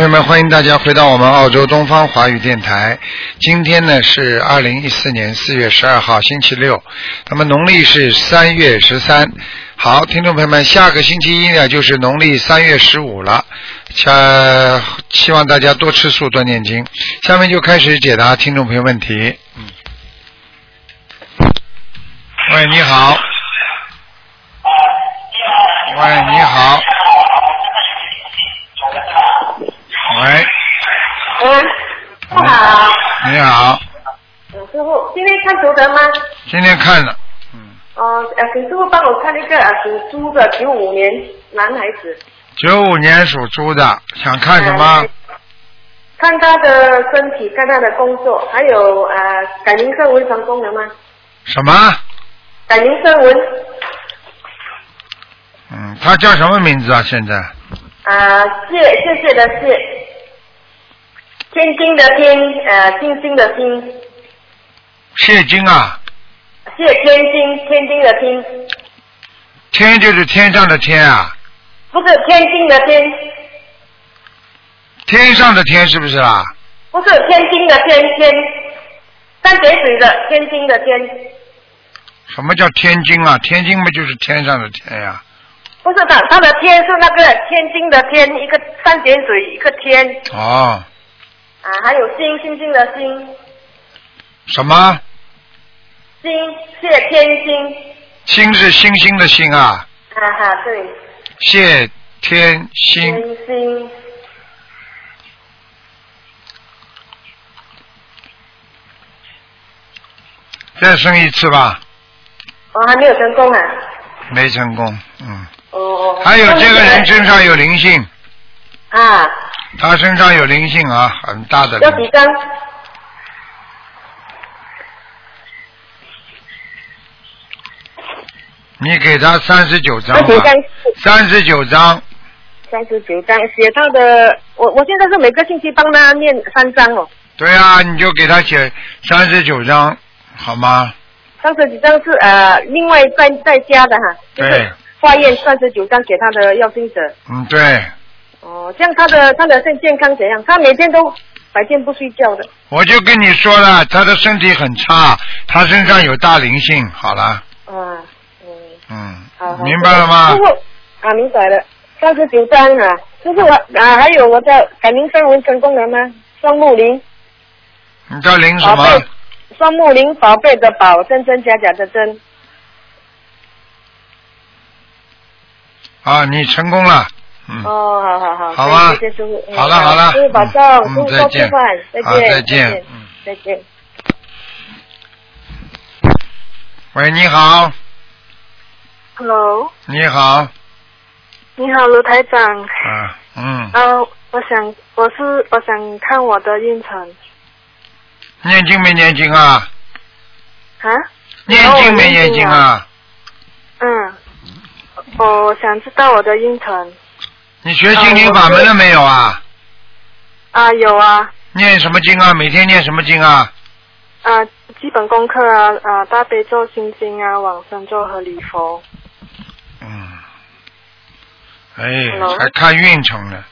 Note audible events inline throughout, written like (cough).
朋友们，欢迎大家回到我们澳洲东方华语电台。今天呢是二零一四年四月十二号，星期六，那么农历是三月十三。好，听众朋友们，下个星期一呢就是农历三月十五了，下希望大家多吃素，多念经。下面就开始解答听众朋友问题。嗯。喂，你好。喂，你好。喂，嗯，不好。你好，嗯，师傅，今天看图腾吗？今天看了，嗯，哦，呃，请师傅帮我看一个呃属猪的九五年男孩子。九五年属猪的，想看什么？呃看他的身体，看他的工作，还有呃改名声纹成功了吗？什么？改名声纹嗯，他叫什么名字啊？现在？啊，谢谢谢的谢，天津的天，呃，星星的星，谢金啊，谢天津天津的天，天就是天上的天啊，不是天津的天，天上的天是不是啦？不是天津的天天，三点水的天津的天。什么叫天津啊？天津不就是天上的天呀、不是的，它的天是那个天津的天，一个三点水一个天。哦，啊，还有星星星的星，什么？星谢天星，星是星星的星啊，哈哈，对，谢天星天星，再生一次吧，我、哦还没有成功啊，没成功，嗯。哦哦。还有这个人身上有灵性，啊，他身上有灵性啊，很大的灵性。要几张？你给他三十九张吧要几张，？三十九张，三十九张，写到的，我我现在是每个星期帮他念三张哦，对啊，你就给他写三十九张，好吗？三十九张是呃另外再再加的哈，就是对，化验三十九张给他的要经者。嗯，对，哦，这样他的他的身健康怎样？他每天都白天不睡觉的。我就跟你说了，他的身体很差，他身上有大灵性，好了，啊，嗯，嗯好，好，明白了吗师？傅啊，明白了，三十九张啊，就是我啊，还有我的改名声纹成功了吗？双木林，你叫林什么？双木林宝贝的宝，真真假假的真。啊，你成功了，嗯，哦，好好好，好吧。谢谢师傅。嗯好了好了。师傅保重，嗯师傅再见多吃饭，再见，再见嗯。再见。喂，你好，Hello，你好，你好，卢台长。啊，嗯，呃，我想我是我想看我的运程。念经没念经啊？啊。念经没念经啊？嗯，我想知道我的运程你学心灵法门了没有啊？啊，有啊念什么经啊？每天念什么经啊？啊，基本功课啊啊，大悲咒、心经啊，往生咒和礼佛。嗯，哎还看运程呢，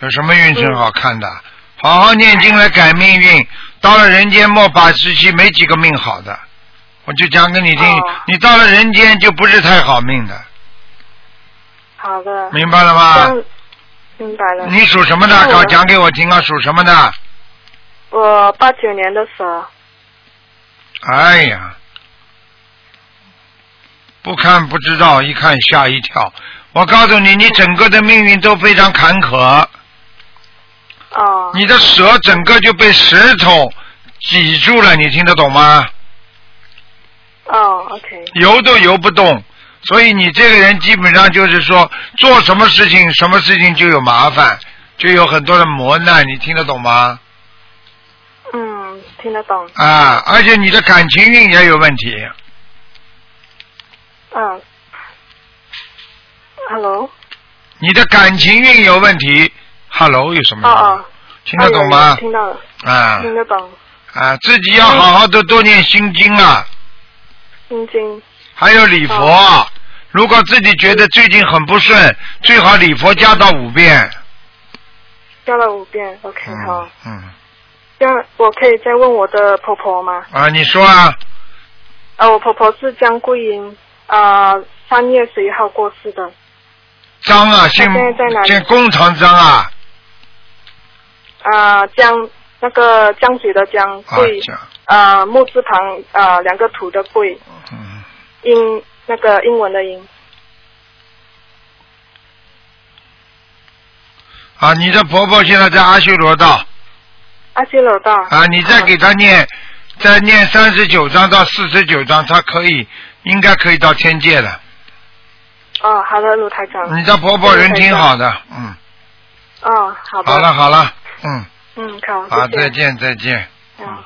有什么运程好看的？好好念经来改命运，到了人间末法时期，没几个命好的。我就讲给你听，哦你到了人间就不是太好命的，好的。明白了吗？明白了。你属什么的？搞讲给我听啊，属什么的？我八九年的蛇。哎呀，不看不知道，一看吓一跳。我告诉你，你整个的命运都非常坎坷，哦。你的蛇整个就被石头挤住了，你听得懂吗？哦，OK。游都游不动，所以你这个人基本上就是说，做什么事情，什么事情就有麻烦，就有很多的磨难，你听得懂吗？嗯，听得懂。啊，而且你的感情运也有问题，嗯。Hello。你的感情运有问题。Hello，有什么用？哦哦。听得懂吗啊听得懂。啊，自己要好好的多念心经啊，心经。还有礼佛。哦如果自己觉得最近很不顺，最好礼佛加到五遍。加了五遍，OK，好嗯。嗯这样我可以再问我的婆婆吗？啊，你说啊，呃，我婆婆是江桂英，啊、三月十一号过世的。张啊，姓现在在哪里姓工长张啊，啊、江那个江水的江啊桂，讲，啊、木字旁啊、两个土的桂，嗯，英那个英文的英。啊，你的婆婆现在在阿修罗道阿修罗道。啊，你再给她念，再念三十九章到四十九章，她可以，应该可以到天界的。哦，好的，卢台长。你的婆婆人挺好的，嗯，哦，好的。好了。好了，嗯，嗯，好，好，再。见再见。嗯。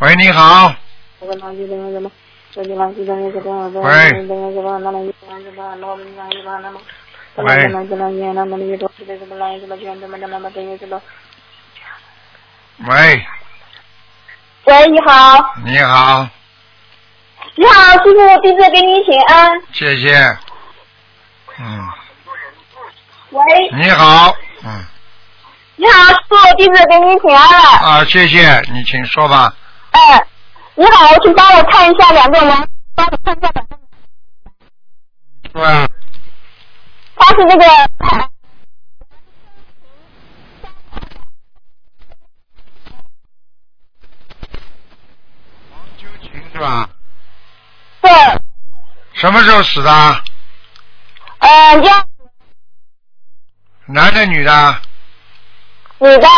喂，你好，喂，喂，你好，你好，你好，师傅，弟子给你请安。谢谢。嗯，喂，你好，嗯，你好，师傅，弟子给你请安了。啊，谢谢，你请说吧。哎，你好，请帮我看一下两个人，帮我看一下两个人，对啊？他是那个王秋琴是吧？对，什么时候死的？呃，要男的女的？女的，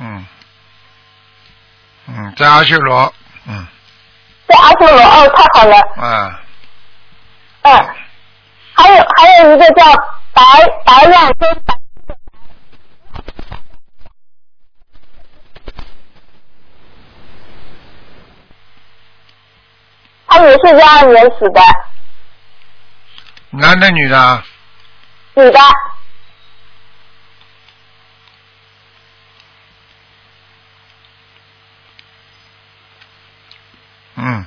嗯，嗯，在阿修罗，嗯，在阿修罗，哦，太好了，嗯，嗯，还有还有一个叫白白亮跟白。他也是幺二年死的，男的女的？女的，嗯，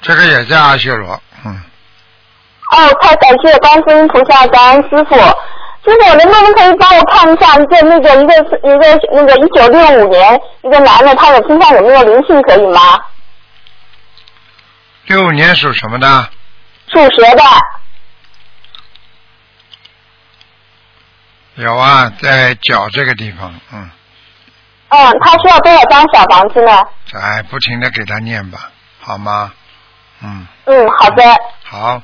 这个也在阿修罗，嗯，哦，太感谢观世音菩萨，感恩师傅。师傅，能不能可以帮我看一下一个那个一个一个那个一九六五年一个男的，他的身上有没有灵性可以吗？六五年属什么的？属蛇的。有啊，在脚这个地方，嗯，嗯，他需要多少张小房子呢？哎，不停的给他念吧，好吗？嗯，嗯，好的。好，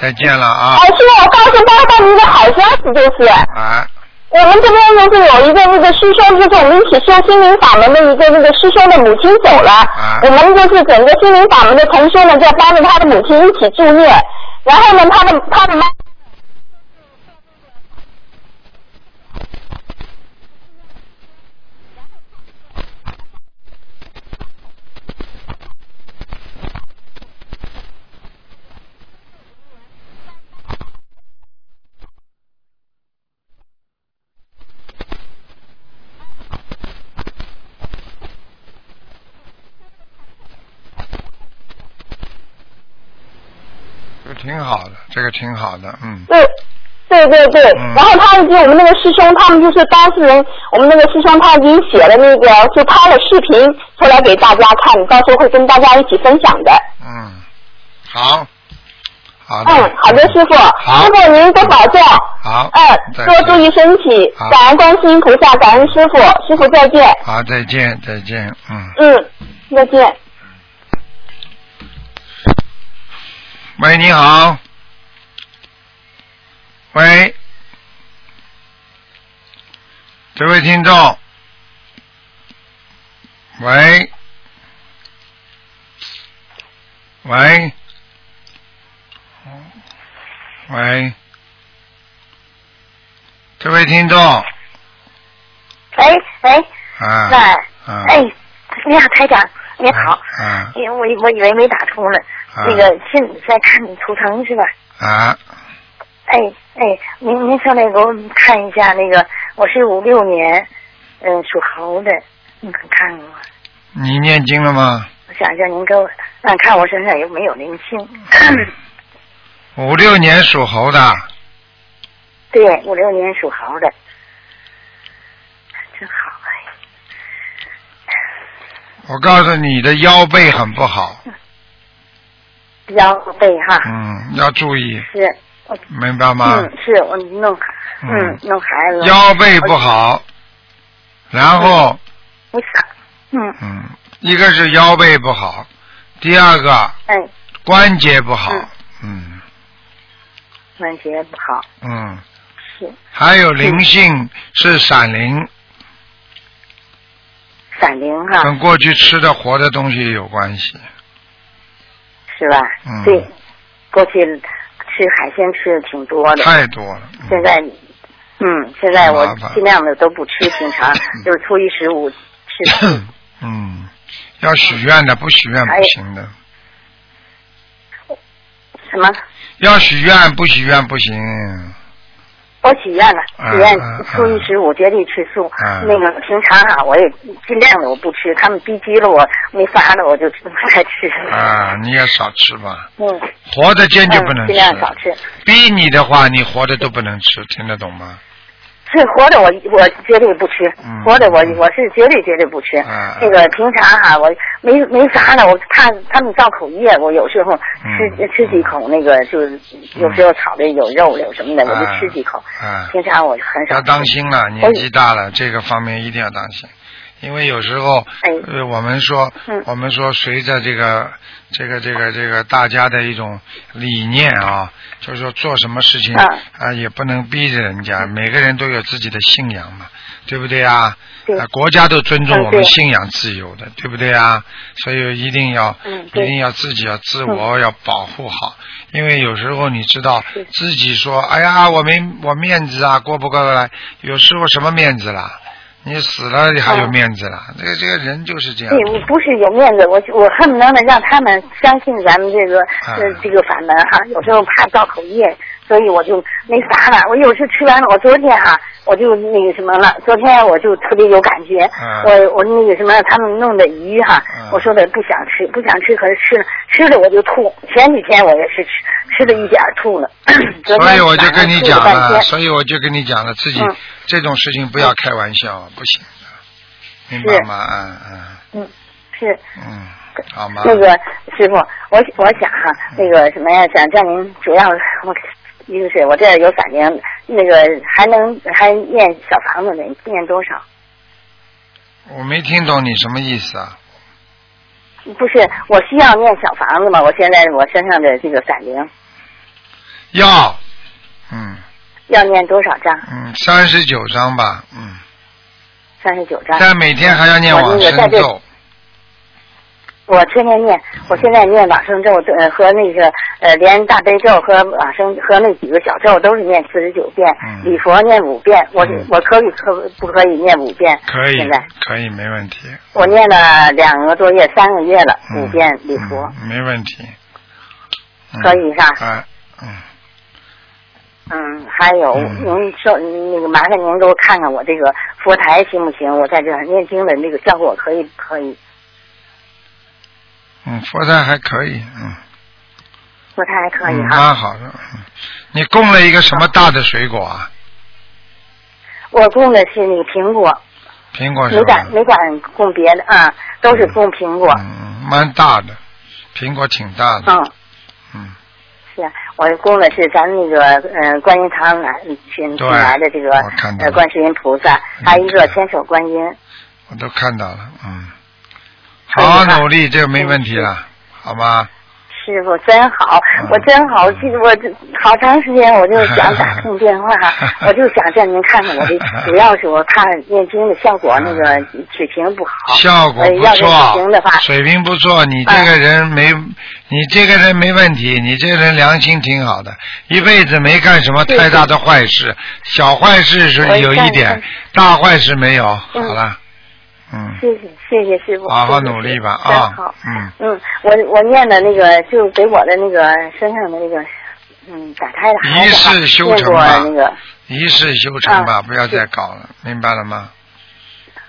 再见了啊哎，，师傅，我告诉大家一个好消息，就是哎，我们这边就是有一个那个师兄，就是我们一起修心灵法门的一个那个师兄的母亲走了，啊我们就是整个心灵法门的同修呢，就帮着他的母亲一起助念，然后呢，他的他的妈。这个挺好的，这个挺好的，嗯，对，对对对，嗯。然后他已经我们那个师兄，他们就是当事人，我们那个师兄他已经写了那个，就拍了视频出来给大家看，到时候会跟大家一起分享的。嗯，好，好的，嗯，好的，师傅，好。师傅您多保重。好，嗯，多注意身体好，感恩观世音菩萨，感恩师傅，师傅再见。好，再见，再见，嗯，嗯，再见。喂，你好，喂，这位听众，喂，喂，喂，这位听众，喂喂，啊，喂，啊，哎，你好，台长，你好。啊因为我我以为没打通呢，啊那个现在看你图腾是吧？啊，哎哎，您您上来给我看一下那个，我是五六年，嗯、属猴的，你看看我。你念经了吗？我想叫您给我看看我身上有没有灵性。五六年属猴的，对，五六年属猴的，真好哎。我告诉你的腰背很不好，腰背哈，嗯，要注意，是，我明白吗？嗯，是我弄孩，嗯。嗯，弄孩子。腰背不好，然后我想，嗯，嗯，一个是腰背不好，第二个哎，关节不好嗯，嗯。关节不好，嗯，是。还有灵性是闪灵，闪灵哈，跟过去吃的活的东西有关系，是吧？嗯对，过去吃海鲜吃的挺多的，太多了。嗯现在，嗯，现在我尽量的都不吃，平常 (laughs) 就是初一十五吃。嗯，要许愿的，不许愿不行的。什么？要许愿，不许愿不行。我许愿了，啊许愿啊初一十五绝对吃素。啊那个平常啊、我也尽量的我不吃，他们逼急了我没法了，我就不爱吃。啊，你也少吃吧，嗯，活的坚决不能嗯尽量少吃。逼你的话，你活的都不能吃，听得懂吗？是活的我我绝对不吃，嗯活的我嗯我是绝对绝对不吃。啊那个平常哈、我没没啥了，我怕他们造口业，我有时候吃、嗯吃几口那个就是有时候炒的有肉有什么的，我就啊吃几口。啊，平常我很少要。当心了，年纪大了，这个方面一定要当心，因为有时候，哎。呃，我们说，嗯。我们说，随着这个，这个，这个，这个大家的一种理念啊，就是说做什么事情啊。啊，也不能逼着人家，每个人都有自己的信仰嘛，对不对啊？国家都尊重我们信仰自由的，对不对啊？所以一定要，嗯一定要自己要自我要保护好，因为有时候你知道自己说，哎呀，我没我面子啊，过不过得来？有时候什么面子啦？你死了你还有嗯面子了？这个这个人就是这样对，。我不是有面子，我我恨不能的让他们相信咱们这个、这个法门哈。有时候怕造口业，所以我就那啥了。我有时吃完了，我昨天哈我就那个什么了，昨天我就特别有感觉。啊我我那个什么，他们弄的鱼哈，啊我说的不想吃，不想吃，可是吃了吃了我就吐。前几天我也是吃吃了一点吐了。(clears throat) 所以我就跟你讲了，所以我就跟你讲了，自己嗯这种事情不要开玩笑，不行的，明白吗？嗯嗯嗯，是。嗯，好吗？那个师傅，我我想哈，那个什么呀，想叫您主要我一个是我这儿有散灵，那个还能还念小房子呢，念多少？我没听懂你什么意思啊？不是，我需要念小房子吗？我现在我身上的这个散灵要，嗯要念多少张？嗯，三十九章吧，嗯，三十九章。但每天还要念往生咒，我天天念，我现在念往生咒呃和那个呃连大悲咒和往生和那几个小咒都是念四十九遍，嗯礼佛念五遍，我、嗯我可以可不可以念五遍？可以现在，可以，没问题。我念了两个多月，三个月了，嗯五遍礼佛，嗯没问题。嗯可以哈啊，嗯，嗯，还有、嗯您说那个麻烦您给我看看我这个佛台行不行？我在这念经的那个效果可以不可以？嗯，佛台还可以，嗯，佛台还可以嗯，哈。蛮好的。嗯你供了一个什么大的水果啊？我供的是那个苹果，苹果是吧没敢？没敢供别的啊，都是供苹果。嗯，蛮大的，苹果挺大的。嗯，嗯，是啊，我供的是咱那个呃观音堂来请请来的这个呃观世音菩萨，还有一个千手观音。我都看到了，嗯，好好努力，这个没问题了，好吗？师傅真好，嗯我真好，我这好长时间我就想打 (laughs) 通电话，我就想让您看看我的，主要是我怕念经的效果那个水平不好。效果不错水平不错，你这个人没，你这个人没问题，你这个人良心挺好的，一辈子没干什么太大的坏事，小坏事是有一点，大坏事没有。好了，嗯，谢谢谢谢师傅，好好努力吧啊好，，嗯，嗯，我我念的那个就给我的那个身上的那个嗯打开的一世修成吧那个一世修成吧，啊不要再搞了，明白了吗？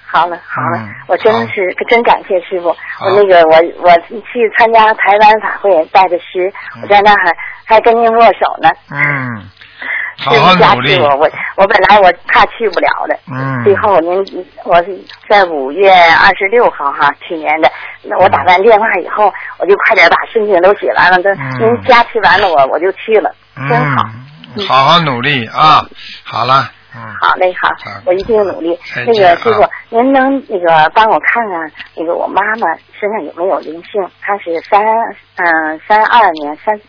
好好了好了，嗯我真好是真感谢师傅。我那个我我去参加台湾法会带着师，嗯我在那儿还还跟您握手呢。嗯，好师好努力，我，我我本来我怕去不了的，嗯，最后您我是在五月二十六号哈，去年的，那我打完电话以后，我就快点把申请都写完了，都嗯您加持完了我我就去了，真好。嗯，好好努力啊！好了，嗯，好嘞，好好，我一定努力。那个师傅，您能那个帮我看看那个我妈妈身上有没有灵性？她是三嗯三二年三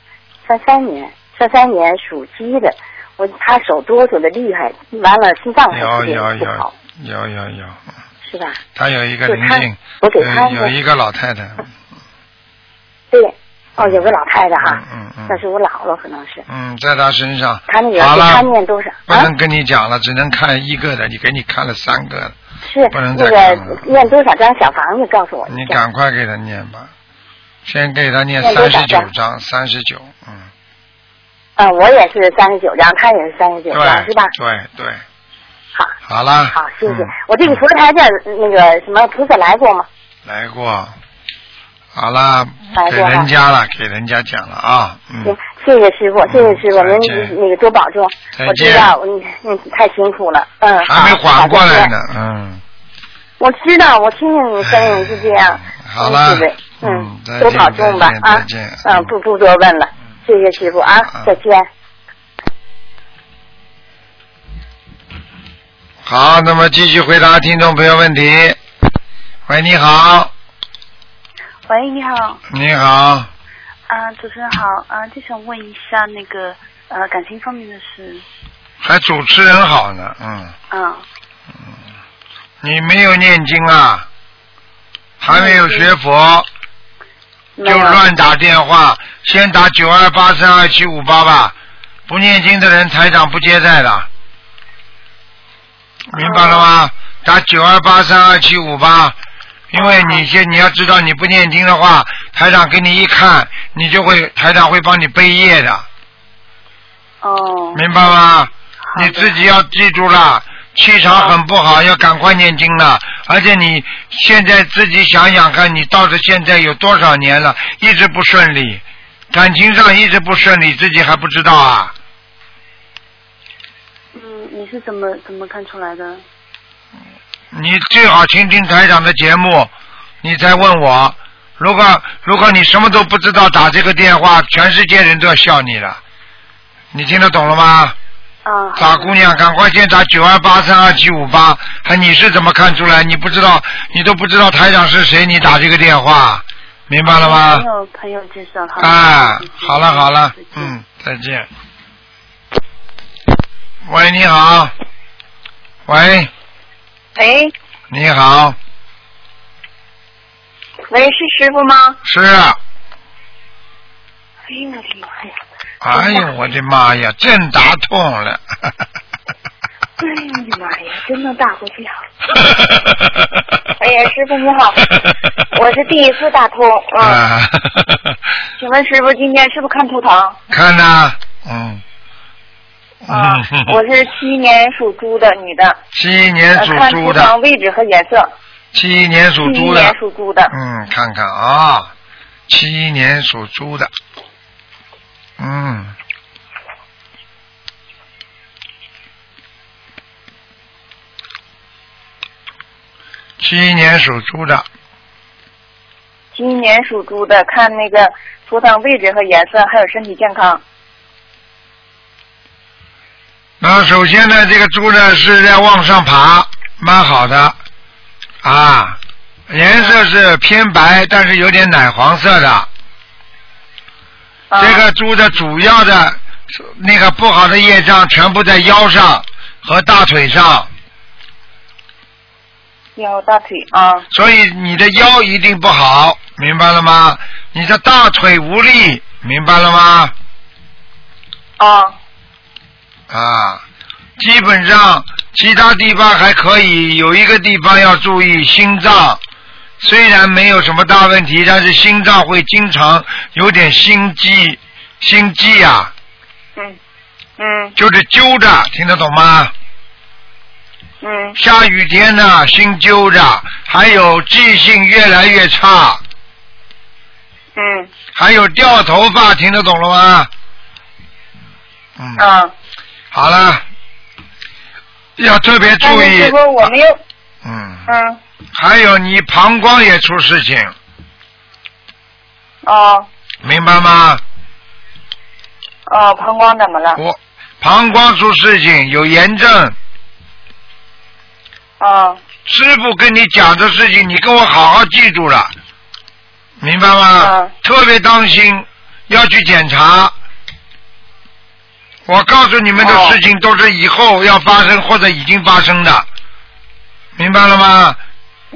三三年三三年属鸡的，我他手哆嗦的厉害，完了心脏还有有有有有有有，是吧？他有一个灵性，我给他呃有一个老太太，对，哦，有个老太太哈，嗯嗯那是我姥姥可能是，嗯，在他身上，他那个好给她，念多少啊？不能跟你讲了，只能看一个的，你给你看了三个了，是不能那再看了个念多少张小房子？告诉我你。赶快给他念吧，先给他念三十九张，三十九，嗯，嗯，我也是三十九张，他也是三十九张，是吧？对对，好，好了，好，谢谢。嗯我这个佛台这儿那个什么菩萨来过吗？来过，好了，给来人家了，给人家讲了啊，行嗯，，谢谢师傅，谢谢师傅，您那个多保重。再我知道，嗯嗯，太辛苦了，嗯，还没缓过来。呢，嗯，我知道，我听见你声音是这样。好了嗯多保重吧啊再见，嗯，不不多问了，谢谢师傅啊嗯，再见。好，那么继续回答听众朋友问题。喂，你好，喂，你好，你好，啊、主持人好，啊、就想问一下那个呃感情方面的事，还主持人好呢，嗯，嗯，你没有念经啊，还没有学佛，就乱打电话，先打九二八三二七五八吧，不念经的人台长不接待的，明白了吗？打九二八三二七五八，因为你先你要知道，你不念经的话，台长给你一看，你就会台长会帮你背业的，哦，明白吗？好你自己要记住了，气场很不好，要赶快念经了。而且你现在自己想想看，你到了现在有多少年了，一直不顺利，感情上一直不顺利，自己还不知道啊？嗯，你是怎么怎么看出来的？你最好听听台长的节目，你再问我。如果如果你什么都不知道，打这个电话，全世界人都要笑你了。你听得懂了吗？啊，傻姑娘，赶快先打九二八三二七五八。还你是怎么看出来？你不知道，你都不知道台长是谁，你打这个电话，明白了吗朋？友朋友介绍，好啊好了好了嗯，再见。喂，你好。喂，喂你好，喂，是师傅吗？是啊。哎呦我的妈呀！哎呦，我的妈呀，真打通了。(laughs) 哎呀我的妈呀，真能打过去啊！(laughs) 哎呀，师傅你好，(laughs) 我是第一次打通，嗯，啊，请问师傅今天是不是看图腾？看呐，嗯。啊，我是七一年属猪的女的，七一年属呃看图猪的，腾位置和颜色。七一年属七一猪的年，属猪的，嗯，看看啊，七一年属猪的，嗯，七一年属猪的，七一年属猪的，看那个图腾位置和颜色，还有身体健康。那首先呢，这个猪呢是在往上爬，蛮好的啊，颜色是偏白，但是有点奶黄色的。啊。这个猪的主要的那个不好的业障全部在腰上和大腿上，腰大腿啊，所以你的腰一定不好，明白了吗？你的大腿无力，明白了吗？啊。啊，基本上其他地方还可以，有一个地方要注意心脏，虽然没有什么大问题，但是心脏会经常有点心悸，心悸啊，嗯嗯。就是揪着，听得懂吗？嗯。下雨天呢心揪着，还有记性越来越差，嗯。还有掉头发，听得懂了吗？嗯，啊，好了，要特别注意。但是师。傅我没有，嗯，嗯还有你膀胱也出事情，哦明白吗？哦，膀胱怎么了？我膀胱出事情，有炎症。哦师傅跟你讲的事情，你跟我好好记住了，明白吗？嗯特别当心，要去检查。我告诉你们的哦事情都是以后要发生或者已经发生的，明白了吗？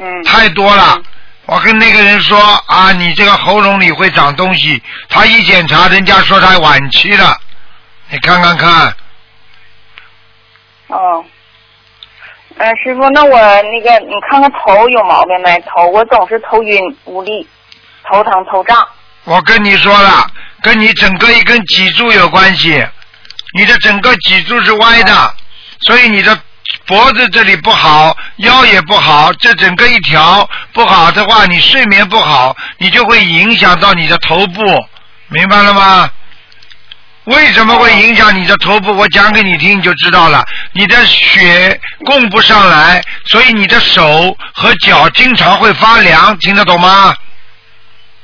嗯太多了嗯。我跟那个人说啊，你这个喉咙里会长东西，他一检查，人家说他晚期了，你看看看，哦。呃，师傅，那我那个，你看看头有毛病没？头我总是头晕无力，头疼头胀。我跟你说了，跟你整个一根脊柱有关系，你的整个脊柱是歪的，所以你的脖子这里不好，腰也不好，这整个一条不好的话，你睡眠不好，你就会影响到你的头部，明白了吗？为什么会影响你的头部？我讲给你听你就知道了。你的血供不上来，所以你的手和脚经常会发凉，听得懂吗？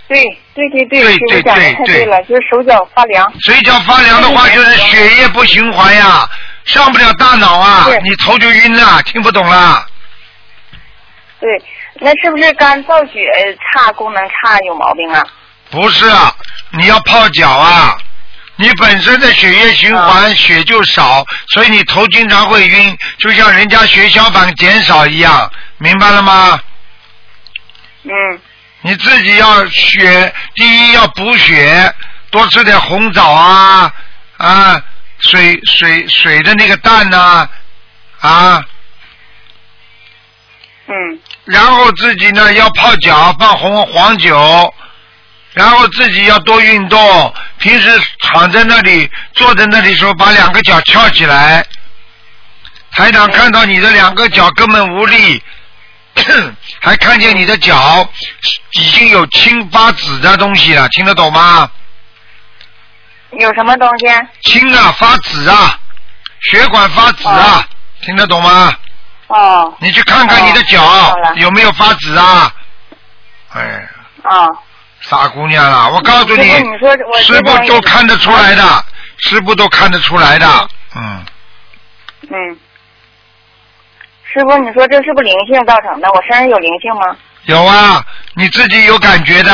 对对对对对对太对了，就是手脚发凉。水脚发凉的话，就是血液不循环呀，上不了大脑啊，你头就晕了，听不懂了。对，那是不是肝造血差、功能差有毛病啊？不是啊，你要泡脚啊，你本身的血液循环血就少，所以你头经常会晕，就像人家血小板减少一样，明白了吗？嗯你自己要血，第一要补血，多吃点红枣啊啊，水水水的那个蛋呐啊嗯然后自己呢要泡脚，放红黄酒，然后自己要多运动。平时躺在那里，坐在那里时候，把两个脚翘起来。台长看到你的两个脚根本无力，还看见你的脚已经有青发紫的东西了，听得懂吗？有什么东西？青啊，发紫啊，血管发紫啊，听得懂吗？哦你去看看你的脚、哦有没有发紫啊？哎，哦，傻姑娘啊，我告诉你，师傅你说我师傅都看得出来的，师傅都看得出来的，嗯，嗯。师傅，你说这是不是灵性造成的？我身上有灵性吗？有啊，你自己有感觉的。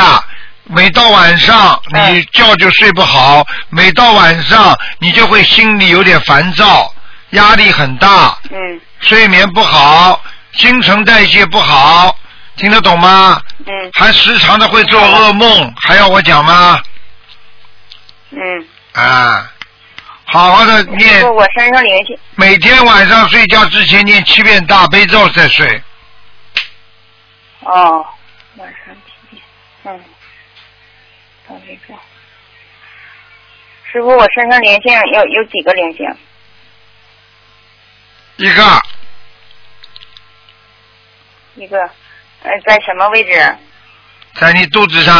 每到晚上嗯你觉就睡不好，每到晚上你就会心里有点烦躁，压力很大，嗯睡眠不好，新陈代谢不好，听得懂吗？嗯还时常的会做噩梦，还要我讲吗？嗯。啊，好好的念，，我身上联系。每天晚上睡觉之前念七遍大悲咒再睡。哦，晚上七点。嗯。师傅，我身上灵性有有几个灵性？一个一个，呃，在什么位置？在你肚子上，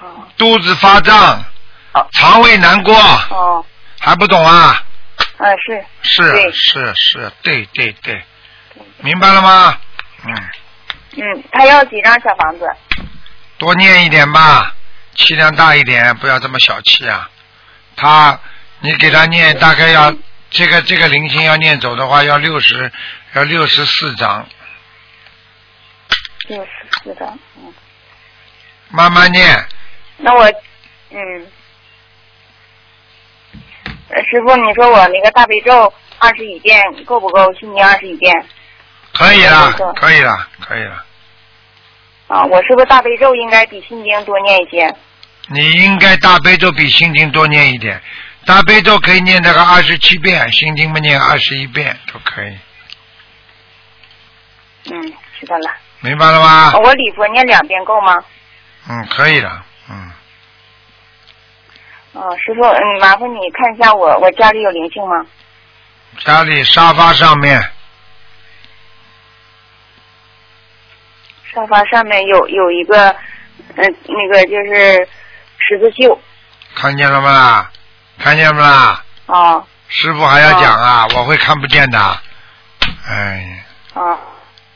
哦肚子发胀哦，肠胃难过，哦，还不懂啊？啊是。是对是是，对对对，明白了吗？嗯，嗯，他要几张小房子？多念一点吧，气量大一点，不要这么小气啊。他，你给他念大概要这个这个灵性要念走的话，要六十要六十四章，六十四张。嗯，慢慢念。那我，嗯，呃师傅，你说我那个大悲咒二十一遍够不够？心经二十一遍可以了，可以了，可以了。啊？我是不是大悲咒应该比心经多念一些？你应该大悲咒比心经多念一点，大悲咒可以念那个二十七遍，心经不念二十一遍都可以，嗯，知道了。明白了吗啊？我礼佛念两遍够吗？嗯，可以了，嗯，哦，师傅，嗯，麻烦你看一下我我家里有灵性吗？家里沙发上面沙发上面有有一个，嗯、那个就是十字绣。看见了吗？看见了吗啦？哦师傅还要讲啊，我会看不见的。哎，哦。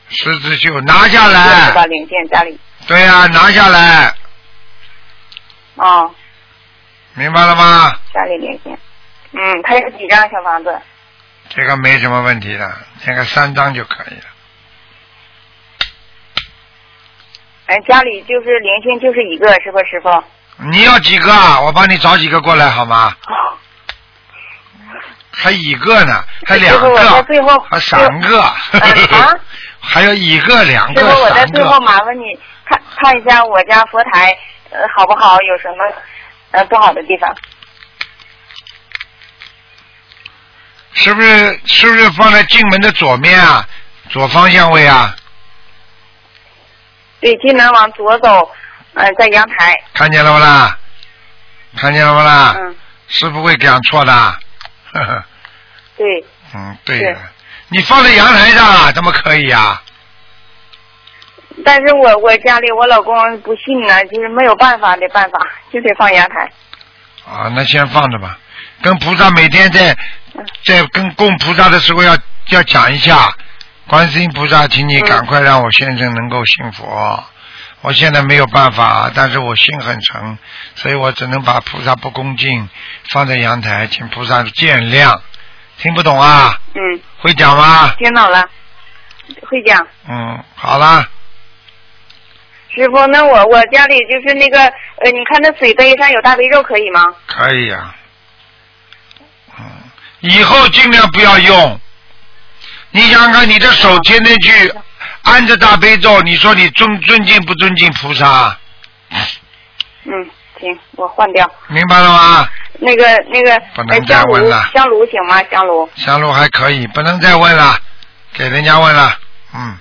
十字绣拿下？来，零件家里。对呀、拿下来，哦，明白了吗？家里零件。嗯，他有几张小房子？这个没什么问题的，那个三张就可以了。哎，家里就是零星就是一个，是不师傅？你要几个啊？我帮你找几个过来好吗？哦。还一个呢，还两个。还三个，嗯啊，(laughs) 还有一个、两个、师傅，我在最后。麻烦你看看一下我家佛台，呃，好不好？有什么呃不好的地方？是不是是不是放在进门的左面啊？左方向位啊？对，进门往左走，呃，在阳台。看见了不啦？看见了不啦？嗯，师傅会讲错的。呵呵对。嗯，对是的。你放在阳台上啊？怎么可以啊？但是我我家里我老公不信呢，就是没有办法的办法，就得放阳台。啊，那先放着吧。跟菩萨每天在在跟供菩萨的时候要要讲一下，观世音菩萨，请你赶快让我先生能够信佛。我现在没有办法，但是我心很诚，所以我只能把菩萨不恭敬放在阳台，请菩萨见谅。听不懂啊？嗯，会讲吗？听懂了，会讲。嗯，好啦，师傅，那我我家里就是那个呃，你看那水杯上有大悲咒可以吗？可以呀、嗯，以后尽量不要用。你想想看，你的手天天去按着大悲咒，你说你尊尊敬不尊敬菩萨？嗯，行，我换掉。明白了吗？那个那个不能再问了香炉行吗？香炉。香炉还可以，不能再问了，给人家问了。嗯，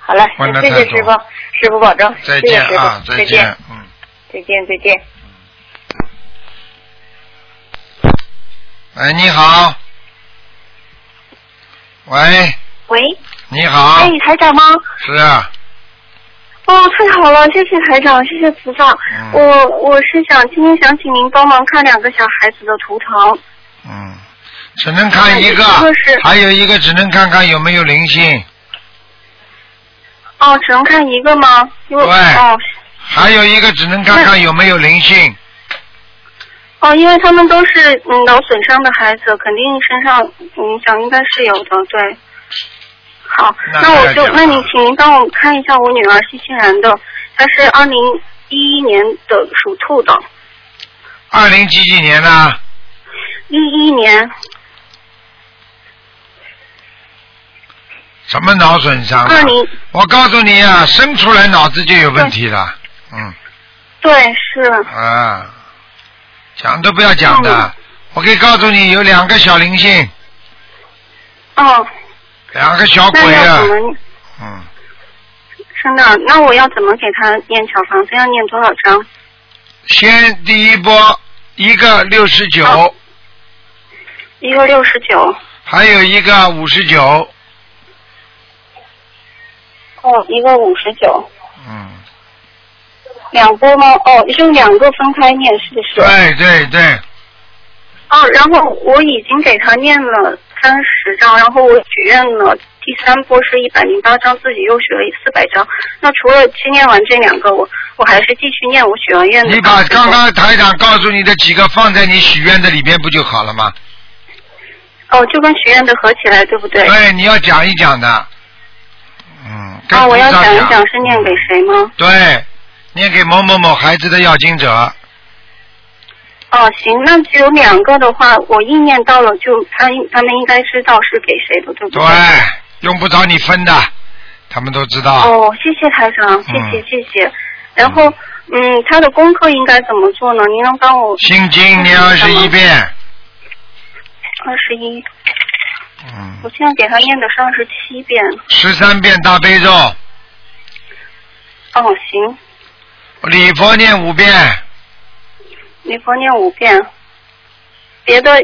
好嘞，谢谢师傅，师傅保重。再见啊，再再见。嗯。再见，再见。哎，你好。喂，喂，你好哎，，台长吗？是啊，哦，太好了，谢谢台长，谢谢菩萨。嗯我我是想今天想请您帮忙看两个小孩子的图腾。嗯，只能看一个还有一个只能看看有没有灵性，哦，只能看一个吗？因为对哦还有一个只能看看有没有灵性。哦，因为他们都是嗯脑损伤的孩子，肯定身上影响应该是有的，对。好，那那我就那你请您帮我看一下我女儿是欣然的，她是二零一一年的属兔的，二零几几年呢？一一年什么脑损伤啊？二零我告诉你啊，生出来脑子就有问题了。嗯对是啊，讲都不要讲的。嗯我可以告诉你，有两个小灵性，哦，两个小鬼啊嗯，真的？那我要怎么给他念小房子？要念多少章？先第一波一个六十九，哦一个六十九，还有一个五十九。哦，一个五十九，嗯，两波吗？哦，就两个分开念，是不是？对对对，哦，然后我已经给他念了三十张，然后我许愿了第三波是一百零八章，自己又许了四百张。那除了去念完这两个，我我还是继续念我许完愿的。你把刚刚台长告诉你的几个放在你许愿的里边不就好了吗？哦，就跟许愿的合起来，对不对？对，你要讲一讲的。嗯，跟啊，我要讲一讲是念给谁吗？对，念给某某某孩子的要经者。哦，行，那只有两个的话，我意念到了，就他他们应该知道是给谁的，对不对，用不着你分的，他们都知道。哦，谢谢台长，谢谢、嗯谢谢。然后，嗯，他的功课应该怎么做呢？您能帮我？心经念二十一遍。二十一，嗯，我现在给他念的是二十七遍。十三遍大悲咒，哦，行，礼佛念五遍，礼佛念五遍，别的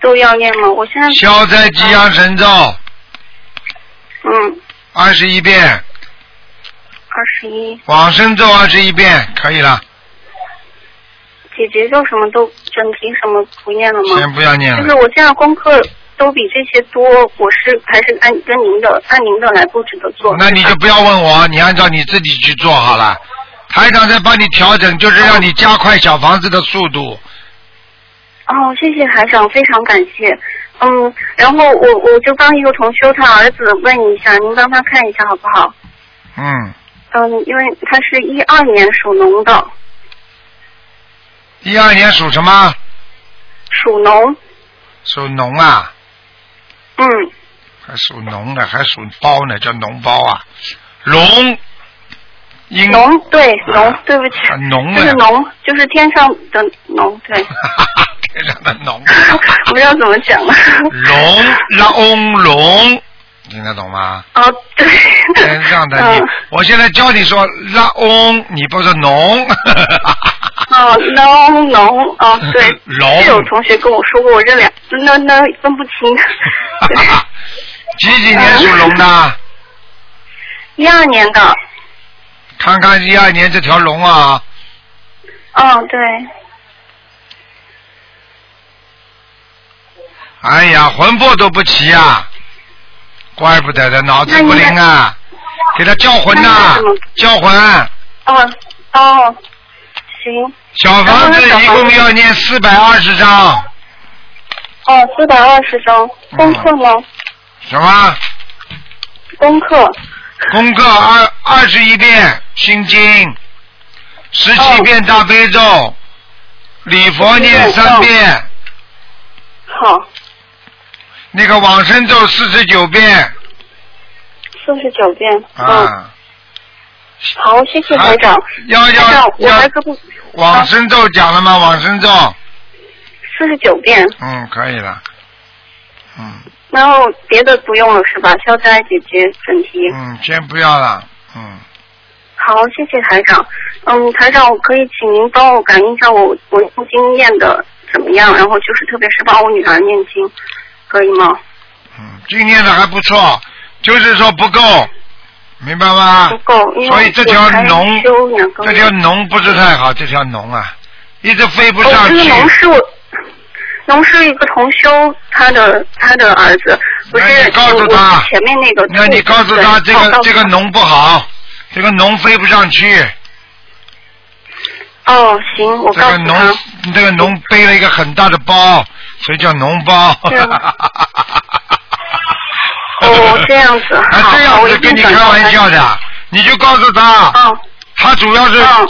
都要念吗？我现在消灾吉祥神咒嗯二十一遍，二十一，往生咒二十一遍，可以了，姐姐咒什么都整体什么不念了吗？先不要念了就是。我现在功课都比这些多，我是还是按跟您的按您的来布置的做。那你就不要问我，你按照你自己去做好了。台长在帮你调整，就是让你加快小房子的速度。哦，谢谢台长，非常感谢。嗯，然后我我就帮一个同修他儿子问一下，您帮他看一下好不好？嗯，嗯，因为他是一二年属龙的，一二年属什么？属龙。属龙啊，嗯，还属龙呢，还属包呢，叫脓包啊。龙，鹰龙对龙，对不起，啊龙就是啊，龙，就是天上的龙，对，(laughs) 天上的龙。(laughs) 我不知道怎么讲了。龙，拉翁龙，听得懂吗？哦，对。天上的你嗯，我现在教你说拉翁，你不是龙。哦，(laughs) 龙龙哦，对，龙是有同学跟我说过，我这两那那分不清。几几年属龙的？一二年的，看看一二年这条龙啊，嗯，对，哎呀，魂魄都不齐啊，怪不得的，脑子不灵啊，给他叫魂呐、叫魂。哦哦，行，小房子一共要念四百二十张，哦，四百二十张，功课吗？什么？功课，功课二二十一遍心经，十七遍大悲咒，礼佛念三遍，好，那个往生咒四十九遍。四十九遍，嗯，啊，好，谢谢台长。要要，要可不往生咒讲了吗？往生咒，四十九遍，嗯，可以了，嗯然后别的不用了是吧？消灾解决问题。嗯，先不要了，嗯，好，谢谢台长。嗯，台长，我可以请您帮我感应一下我我念经念的怎么样？然后就是特别是帮我女儿念经，可以吗？嗯，今年的还不错，就是说不够，明白吗？不够，因为所以这条龙修两个这条龙不是太好，这条龙啊，一直飞不哦，上去。这个龙是我，龙是一个同修他的他的儿子，不是那你告诉我他前面那个。那你告诉他这个这个农不好，这个农飞不上去，哦，行，我这个告诉他龙。这个农背了一个很大的包，所以叫农包。(laughs) 哦，这样子，啊，这样我一定跟你开玩笑的，你就告诉他，哦他主要是哦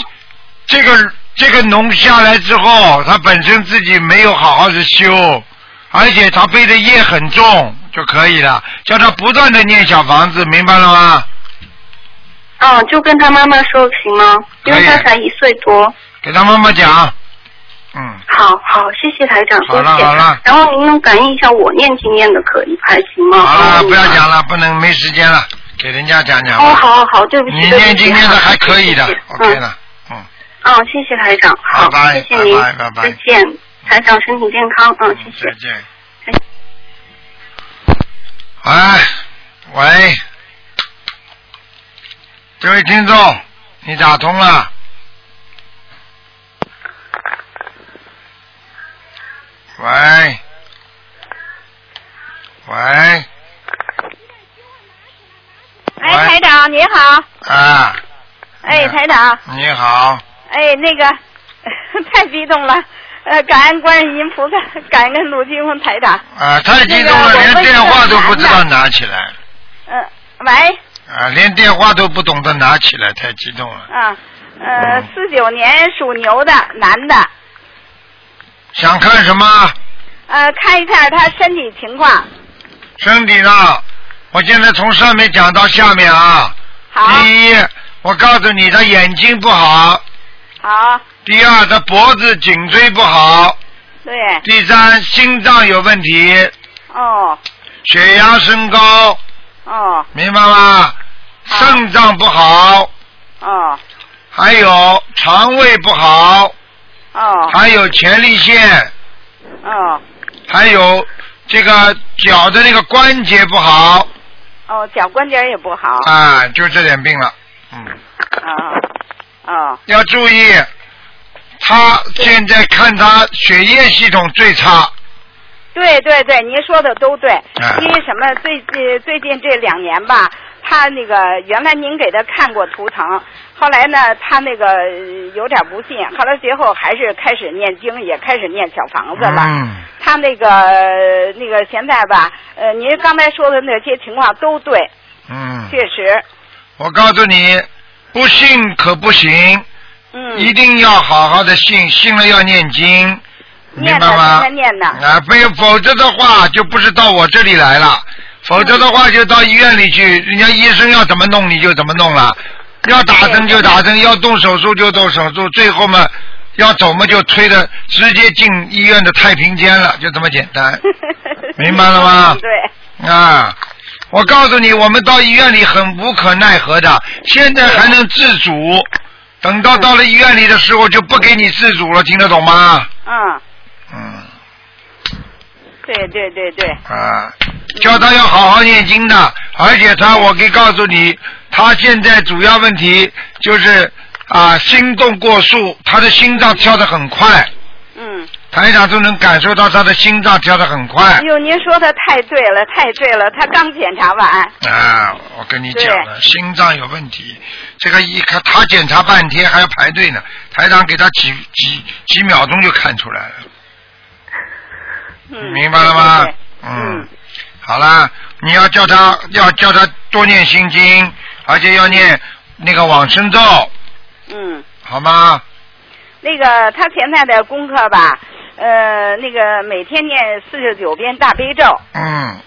这个这个脓下来之后，他本身自己没有好好的修，而且他背的业很重就可以了，叫他不断的念小房子，明白了吗？哦，就跟他妈妈说行吗？因为他才一岁多。给他妈妈讲，嗯，好好，谢谢台长，谢好了。好了然后您能感应一下我念经念的可以还行吗？好了，哦不要讲。了，不能没时间了，给人家讲讲吧。哦，好好好，对不起，你念经念的还可以的，OK 嗯了，嗯，哦，谢谢台长，好，拜拜谢谢您，拜拜拜拜。再见，台长身体健康，嗯，谢谢再。见。喂，喂，这位听众，你打通了。喂，喂，哎，台长你好，啊，哎，台长，你好，哎，那个太激动了，呃，感恩观世音菩萨，感恩鲁金凤台长，啊，太激动了，那个连电话都不知道拿起来，呃，喂，啊，连电话都不懂得拿起来，太激动了。啊，呃嗯，四九年属牛的男的，想看什么？呃，看一下他身体情况，身体呢，我现在从上面讲到下面啊。好，第一，我告诉你，他眼睛不好；好，第二，他脖子、颈椎不好；对，第三，心脏有问题，哦，血压升高，哦，明白吗？肾脏不好，哦，还有肠胃不好，哦，还有前列腺，哦，还有这个脚的那个关节不好。哦，脚关节也不好。啊，就这点病了。嗯，啊啊要注意，他现在看他血液系统最差，对对对，您说的都对。啊因为什么？最近最近这两年吧，他那个原来您给他看过图腾，后来呢，他那个呃有点不信，后来最后还是开始念经，也开始念小房子了。嗯，他那个呃那个现在吧，呃，您刚才说的那些情况都对，嗯，确实，我告诉你，不信可不行，嗯，一定要好好的信，信了要念经，明白吗。啊，没有，否则的话就不是到我这里来了，否则的话就到医院里去，人家医生要怎么弄你就怎么弄了，要打针就打针，要动手术就动手术，最后嘛要走嘛就推着直接进医院的太平间了，就这么简单。(laughs) 明白了吗？对，啊！我告诉你，我们到医院里很无可奈何的，现在还能自主，等到到了医院里的时候就不给你自主了，听得懂吗？嗯，嗯。对对对对，啊，叫他要好好念经的，而且他，我可以告诉你，他现在主要问题就是啊，心动过速，他的心脏跳得很快，嗯。台长都能感受到他的心脏跳得很快哎呦，您说的太对了，太对了，他刚检查完。啊！我跟你讲了，心脏有问题，这个一看他检查半天还要排队呢，台长给他几几几秒钟就看出来了，嗯，明白了吗对对对？嗯，好啦，你要叫他要叫他多念心经，而且要念那个往生咒，嗯，好吗？那个他现在的功课吧，呃，那个每天念四十九遍大悲咒，嗯。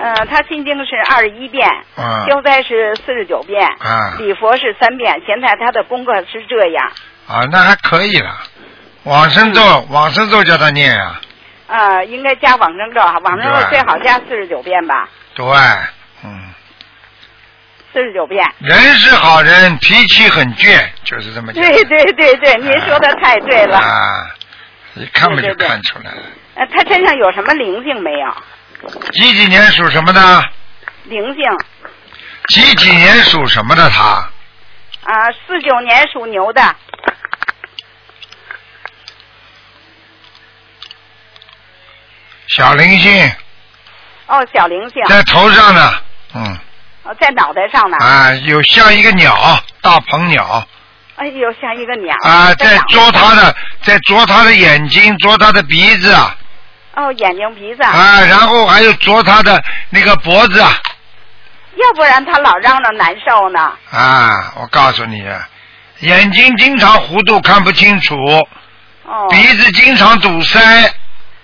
呃，他心经是二十一遍，嗯。消灾是四十九遍，啊。礼佛是三遍。现在他的功课是这样，啊，那还可以了。往生咒，嗯。往生咒叫他念啊，呃，应该加往生咒，往生咒最好加四十九遍吧，对，嗯，四十九遍。人是好人，脾气很倔，就是这么讲。对对对对，您说的太对了。啊，一看嘛就对对对看出来了。呃，他身上有什么灵性没有？几几年属什么的？灵性几几年属什么的他？啊，四九年属牛的，小灵性哦，小灵性，在头上呢，嗯，哦，在脑袋上呢。啊，有像一个鸟，大鹏鸟哎呦，像一个鸟。啊，在啄他的，在啄他的眼睛，啄他的鼻子啊，哦，眼睛鼻子。啊，然后还有啄他的那个脖子啊，要不然他老嚷嚷难受呢。啊，我告诉你，眼睛经常糊涂，看不清楚，哦。鼻子经常堵塞，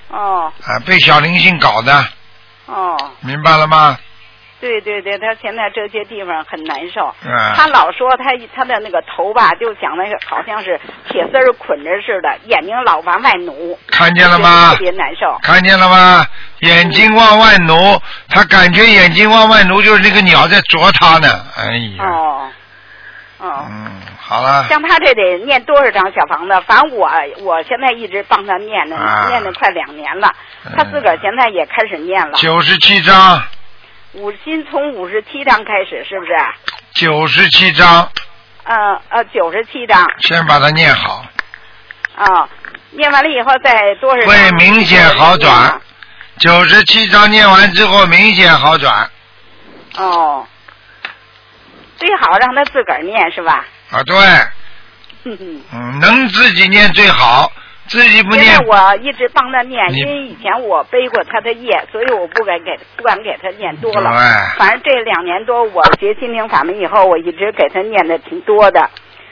哦啊，被小灵性搞的，哦，明白了吗？对对对，他现在这些地方很难受。嗯他老说他他的那个头吧，就讲那个好像是铁丝儿捆着似的，眼睛老往外挪。看见了吗特别难受。看见了吗？眼睛往外挪，他感觉眼睛往外挪，就是那个鸟在啄他呢。哎呀，哦。哦。嗯，好了，像他这得念多少张小房子？反正我我现在一直帮他念呢，啊念了快两年了。他自个儿现在也开始念了。九十七章，五心从五十七章开始，是不是？九十七章，呃呃，九十七章先把它念好，啊、念完了以后再多少？会明显好转。九十七章念完之后，明显好转。哦，最好让他自个儿念是吧？啊，对。(laughs) 嗯，能自己念最好，自己不念因为我一直帮他念，因为以前我背过他的业，所以我不敢给不敢给他念多了。对反正这两年多，我学心灵法门以后，我一直给他念的挺多的。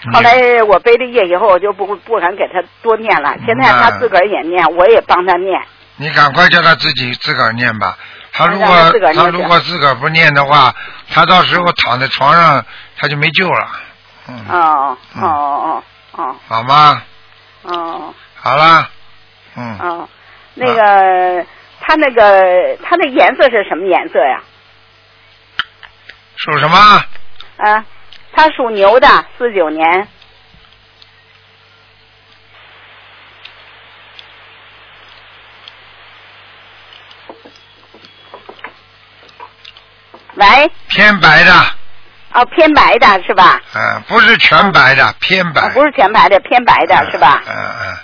嗯后来我背了业以后，我就不不敢给他多念了。现在他自个儿也念，我也帮他念。你赶快叫他自己自个儿念吧。他如果他如果自个儿不念的话，他到时候躺在床上他就没救了。嗯，哦哦哦哦哦好吗？哦好啦。嗯。哦那个它那个它的颜色是什么颜色呀？属什么？啊他属牛的四九年。喂？偏白的。哦偏白的是吧？嗯不是全白的偏白。不是全白的偏白的是吧？嗯嗯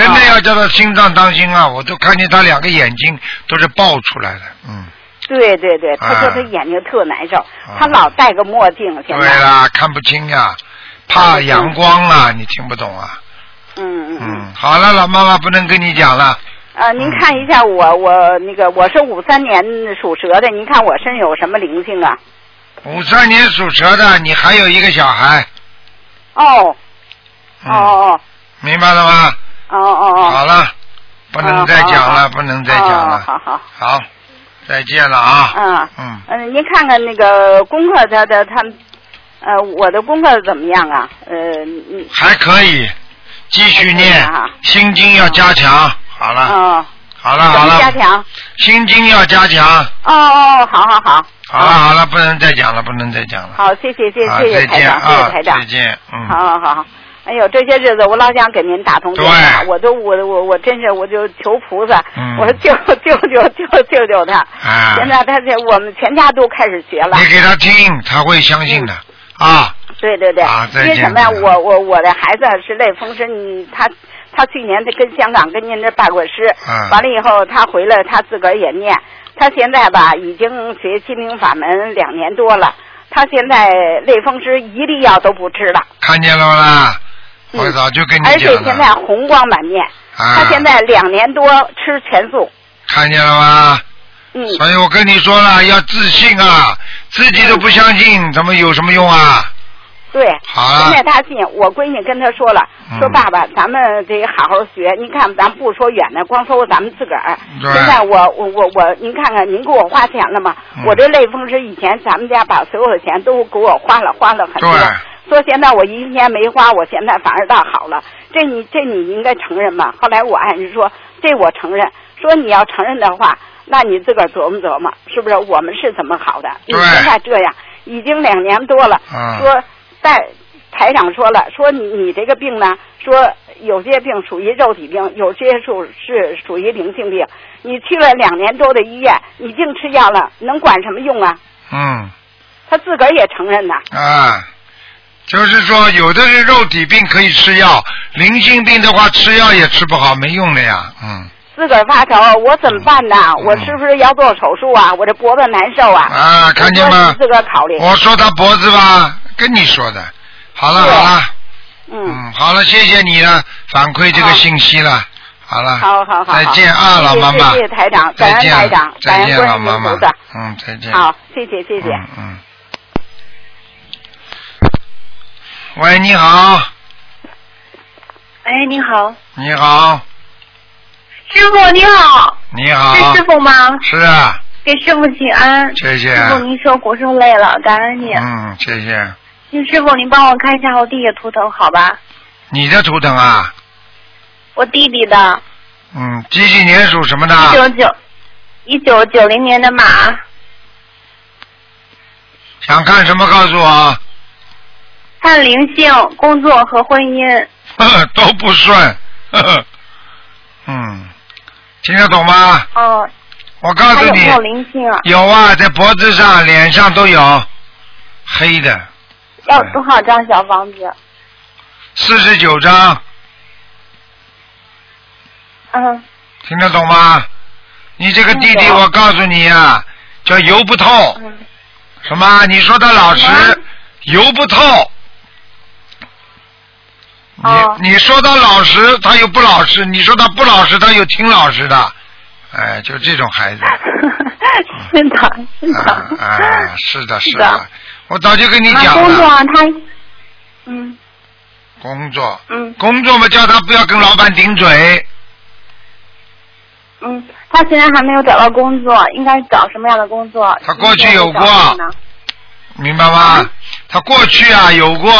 真的要叫他心脏当心啊！我都看见他两个眼睛都是爆出来的，嗯，对对对，他说啊他眼睛特难受，他老戴个墨镜，现在。对啦，看不清呀，怕阳光啊，你听不懂啊？嗯嗯嗯。嗯，好了，老妈妈不能跟你讲了，呃，您看一下我我那个我是五三年属蛇的，您看我身上有什么灵性啊？五三年属蛇的，你还有一个小孩，哦哦哦，哦明白了吗？哦哦哦。好了，不能再讲了，不能再讲了。哦好好。好，再见了啊。嗯嗯，嗯，您看看那个功课，他的他，呃，我的功课怎么样啊？呃，嗯还可以，继续念啊，心经要加强。好了，嗯，好了，好了加，强？心经要加强。哦哦，好好好，好了，好了，不能再讲了，不能再讲了。好，谢谢谢好谢谢再见台长，谢谢啊台，长再，见，嗯。好好好。哎呦，这些日子我老想给您打通电话，我都我我我真是我就求菩萨，嗯我说救救救救救救他。啊现在他这我们全家都开始学了。你给他听，他会相信的啊。对对对，啊因为什么呀？我我我的孩子是类风湿，你他他去年他跟香港跟您这拜过师，嗯完了以后他回来他自个儿也念，他现在吧已经学心灵法门两年多了，他现在类风湿一粒药都不吃了，看见了吗啦？嗯我早就跟你而且现在，红光满面，啊他现在两年多吃全素，看见了吗？嗯，所以我跟你说了，要自信啊，自己都不相信，怎么有什么用啊？对，好现在他信，我闺女跟他说了，嗯说爸爸，咱们得好好学。您看，咱不说远的，光说咱们自个儿。现在我我我我，您看看，您给我花钱了吗？嗯我这类风湿以前咱们家把所有的钱都给我花了，花了很多。对说现在我一天没花，我现在反而倒好了。这你这你应该承认吧？后来我暗示说，这我承认。说你要承认的话，那你自个儿琢磨琢磨，是不是我们是怎么好的？你现在这样，已经两年多了。嗯说但台长说了，说你你这个病呢，说有些病属于肉体病，有些属是属于灵性病。你去了两年多的医院，你净吃药了，能管什么用啊？嗯他自个儿也承认呐。啊，就是说有的是肉体病可以吃药，灵性病的话吃药也吃不好，没用的呀。嗯自个儿发愁，我怎么办呢？我是不是要做手术啊？我这脖子难受啊！啊，看见吗我说你？自个儿考虑。我说他脖子吧，跟你说的。好了好了，嗯，嗯，好了，谢谢你的反馈这个信息了。好了，好好好，再见啊，老妈妈。谢谢台长，感恩再见台长，感再见，恩观老妈妈世音菩萨。。嗯，再见。好，谢谢谢谢。嗯喂，你好，哎，你好，你好，师傅你好，你好。是师傅吗？是啊，给师傅请安。谢谢。师傅您受苦受累了，感恩你。嗯，谢谢。请师傅您帮我看一下我弟弟的图腾好吧？你的图腾啊，我弟弟的，嗯，几几年属什么的？一九九一九九零年的马，想看什么？告诉我。看灵性、工作和婚姻。呵 (laughs) 呵都不顺。呵 (laughs) 呵嗯，听得懂吗？哦，我告诉你，他有有灵性啊？有啊，在脖子上、脸上都有，黑的，要多少张小房子？四十九张，嗯，听得懂吗？你这个弟弟，我告诉你啊，叫油不透。嗯什么？你说他老实什么，油不透。你、哦你说他老实，他又不老实；你说他不老实，他又挺老实的。哎，就这种孩子。(laughs) (laughs) 是的，是的。啊啊，是的，是是的我早就跟你讲了，工作啊，他，嗯工作，嗯工作嘛，叫他不要跟老板顶嘴。嗯，他现在还没有找到工作，应该找什么样的工作？他过去有过明白吗？啊他过去啊有过，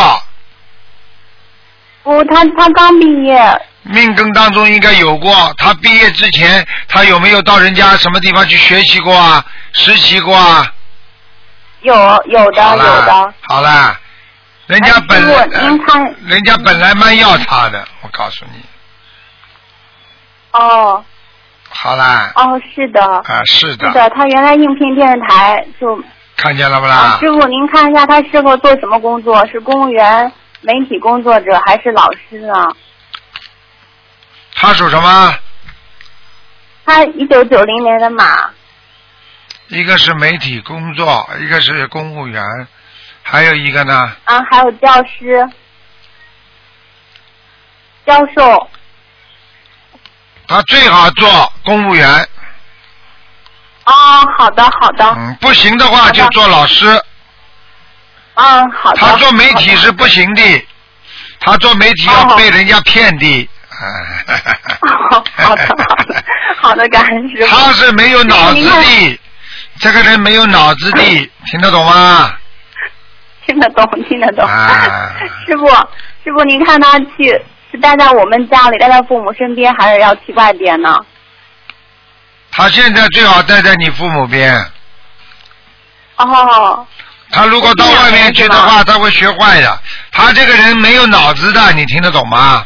不，他他刚毕业，命根当中应该有过。他毕业之前，他有没有到人家什么地方去学习过啊？实习过啊？有有的有的。，好了，人家哎本来、师傅您看人家本来蛮要他的，我告诉你，哦好啦，哦，是的，啊是的，是的，他原来应聘电视台就看见了不啊啦？师傅，您看一下他适合做什么工作？是公务员、媒体工作者还是老师呢？他属什么？他一九九零年的马，一个是媒体工作，一个是公务员，还有一个呢，啊，还有教师、教授。他最好做公务员，哦，好的，好的。嗯，不行的话就做老师。嗯，好的。他做媒体是不行的，他做媒体要被人家骗的。好的，好的，(laughs) 好的，感恩师傅。他是没有脑子的，这个人没有脑子的，(laughs) 听得懂吗？听得懂，听得懂。啊 (laughs) 师傅，师傅，您看他去是待在我们家里，待在父母身边，还是要去外边呢？他现在最好待在你父母边。哦，他如果到外面去的话，他会学坏的。他这个人没有脑子的，你听得懂吗？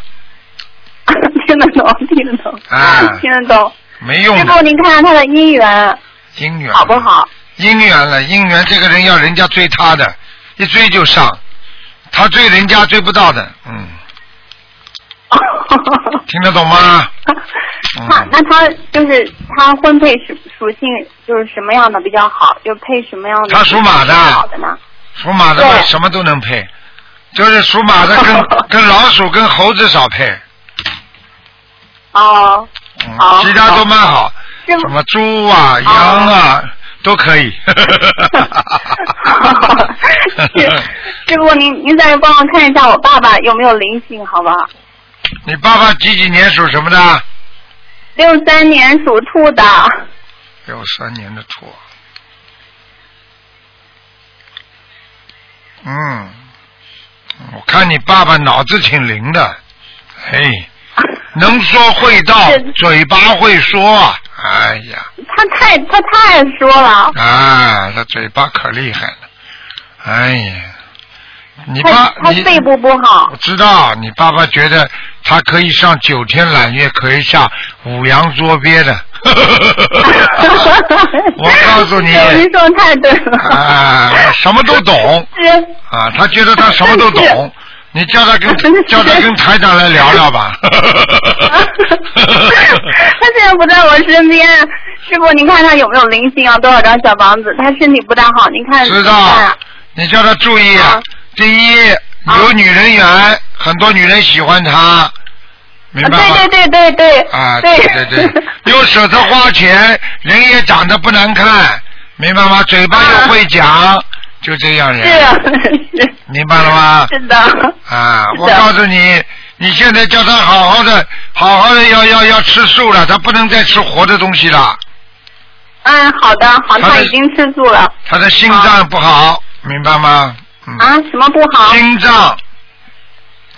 (laughs) 听得懂，听得懂，啊听得懂。没用的师傅，您看看他的姻缘姻缘好不好？姻缘了，姻缘这个人要人家追他的，一追就上，他追人家追不到的，嗯，(laughs) 听得懂吗？他那他就是他婚配属属性就是什么样的比较好？就配什么样的？他属马的好的呢？属马的嘛，什么都能配，就是属马的跟 (laughs) 跟老鼠跟猴子少配，哦，其他都蛮好，什么猪啊、羊啊都可以。(laughs) 师傅，您您再帮我看一下我爸爸有没有灵性，好吧？你爸爸几几年属什么的？六三年属兔的。六三年的兔。嗯，我看你爸爸脑子挺灵的，嘿，(laughs) 能说会道，嘴巴会说，哎呀，他太他太爱说了，啊，他嘴巴可厉害了，哎呀，你爸他肺部不好我。知道你爸爸觉得他可以上九天揽月，可以下五洋捉鳖的。(laughs) 我告诉你您说得太对了。啊，什么都懂是。啊，他觉得他什么都懂。你叫他跟叫他跟台长来聊聊吧。(laughs) 他现在不在我身边，师傅，您看他有没有灵性啊？多少张小房子？他身体不大好，您看知道啊？，你叫他注意啊。第一，有女人缘，很多女人喜欢他，明白吗？对对对对对。啊，对对对对，(laughs) 又舍得花钱，人也长得不难看，明白吗？嘴巴又会讲，就这样人，是啊是明白了吗？是的。啊，我告诉你，你现在叫他好好的，好好的要要要吃素了，他不能再吃活的东西了，嗯，好的好，他已经吃素了。他的心脏不好，明白吗？啊，什么不好？心脏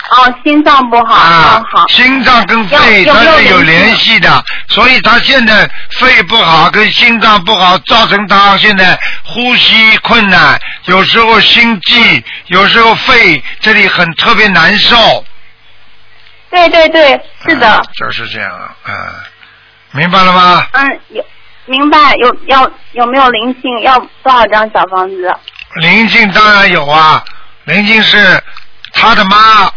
哦，心脏不好。啊哦，好。心脏跟肺它是有联系的，所以他现在肺不好跟心脏不好，造成他现在呼吸困难，有时候心悸，有时候肺这里很特别难受。对对对，是的。啊就是这样啊，啊，明白了吗？嗯，有明白有要有没有灵性？要多少张小房子？灵性当然有啊，灵性是他的妈，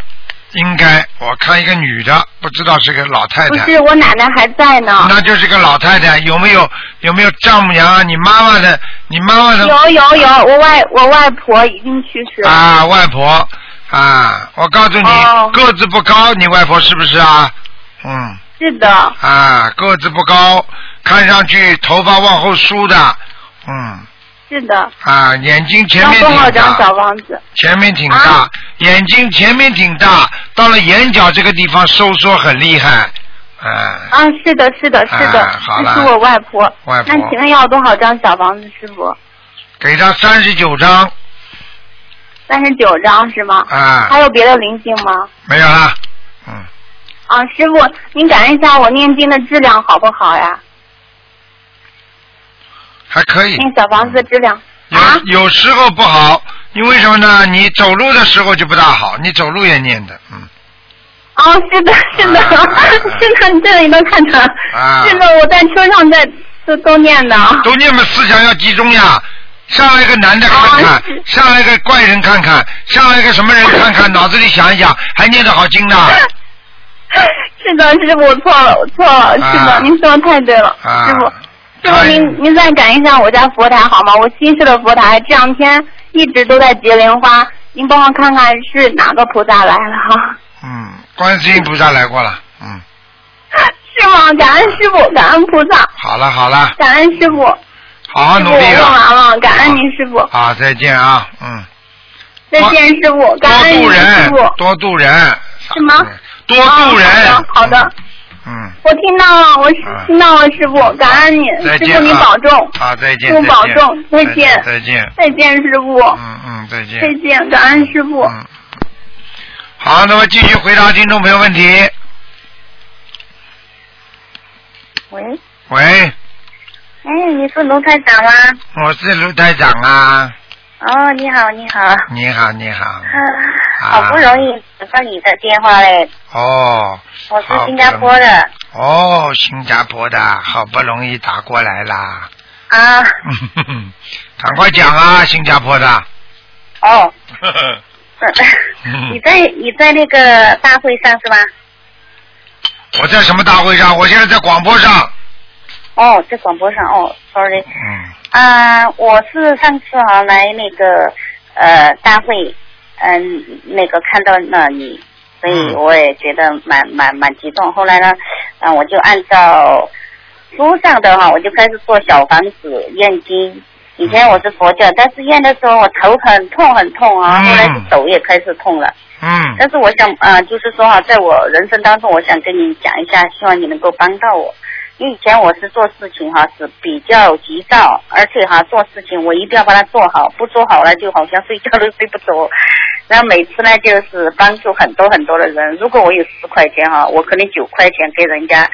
应该我看一个女的，不知道是个老太太。不是，我奶奶还在呢。那就是个老太太，有没有有没有丈母娘啊？你妈妈的，你妈妈的有有有，我外我外婆已经去世了。啊，外婆啊，我告诉你，哦个子不高，你外婆是不是啊？嗯是的，啊，个子不高，看上去头发往后梳的，嗯是的。啊，眼睛前面挺多少张，小房子？前面挺大，啊眼睛前面挺大，到了眼角这个地方收缩很厉害，啊，啊，是的，是的，是的，啊好这是我外婆。外婆那请问要多少张小房子，师傅？给他三十九张三十九张是吗？啊，还有别的灵性吗？没有了，嗯，啊，师傅，您感恩一下我念经的质量好不好呀？还可以。念小房子的质量。有有时候不好，因为什么呢？你走路的时候就不大好，你走路也念的，嗯，哦，是的，是的，(laughs) 是的，你这里都看着。啊是的，我在车上在都都念的。都念嘛，思想要集中呀。上来个男的看看，上来个怪人看看，上来个什么人看看，(laughs) 脑子里想一想，还念得好经呢。(laughs) 是的，师傅，我错了，我错了，是的，啊您说的太对了，啊师傅。师傅，您您再感应一下我家佛台好吗？我新设的佛台这两天一直都在结莲花，您帮我看看是哪个菩萨来了哈？嗯，观世音菩萨来过了，嗯，(laughs) 是吗？感恩师傅，感恩菩萨，好了好了，感恩师傅。好好师傅，我问努力了。完了，感恩您师傅，好，再见啊，嗯，再见师傅，感恩您师傅。，多度人，什么？多度人，啊好的，好的，嗯，我听到了，我听到了，师傅，感恩你，师傅您再见啊。保重，好，再见，师傅再见保重，再再见，再见，再见，师傅，嗯嗯，再见，再见，感恩师傅。好，那么继续回答听众朋友问题。喂，喂，哎，你是卢台长吗？我是卢台长啊，哦，你好，你好，你好，你好，啊，好不容易打到你的电话嘞，哦，我是新加坡的。哦，新加坡的，好不容易打过来啦，啊，(laughs) 赶快讲啊，新加坡的，哦，嗯 (laughs) 你在你在那个大会上是吧？我在什么大会上？我现在在广播上。哦，在广播上哦，sorry，嗯，啊，我是上次啊来那个呃大会，嗯、那个看到了你，所以我也觉得蛮蛮蛮激动。后来呢，啊、我就按照书上的哈，我就开始做小房子验经。以前我是佛教，但是验的时候我头很痛很痛啊，后来是手也开始痛了。嗯但是我想啊、呃就是说哈，在我人生当中，我想跟你讲一下，希望你能够帮到我。因为以前我是做事情哈是比较急躁，而且哈做事情我一定要把它做好，不做好了就好像睡觉都睡不着。然后每次呢就是帮助很多很多的人，如果我有十块钱哈，我可能九块钱给人家，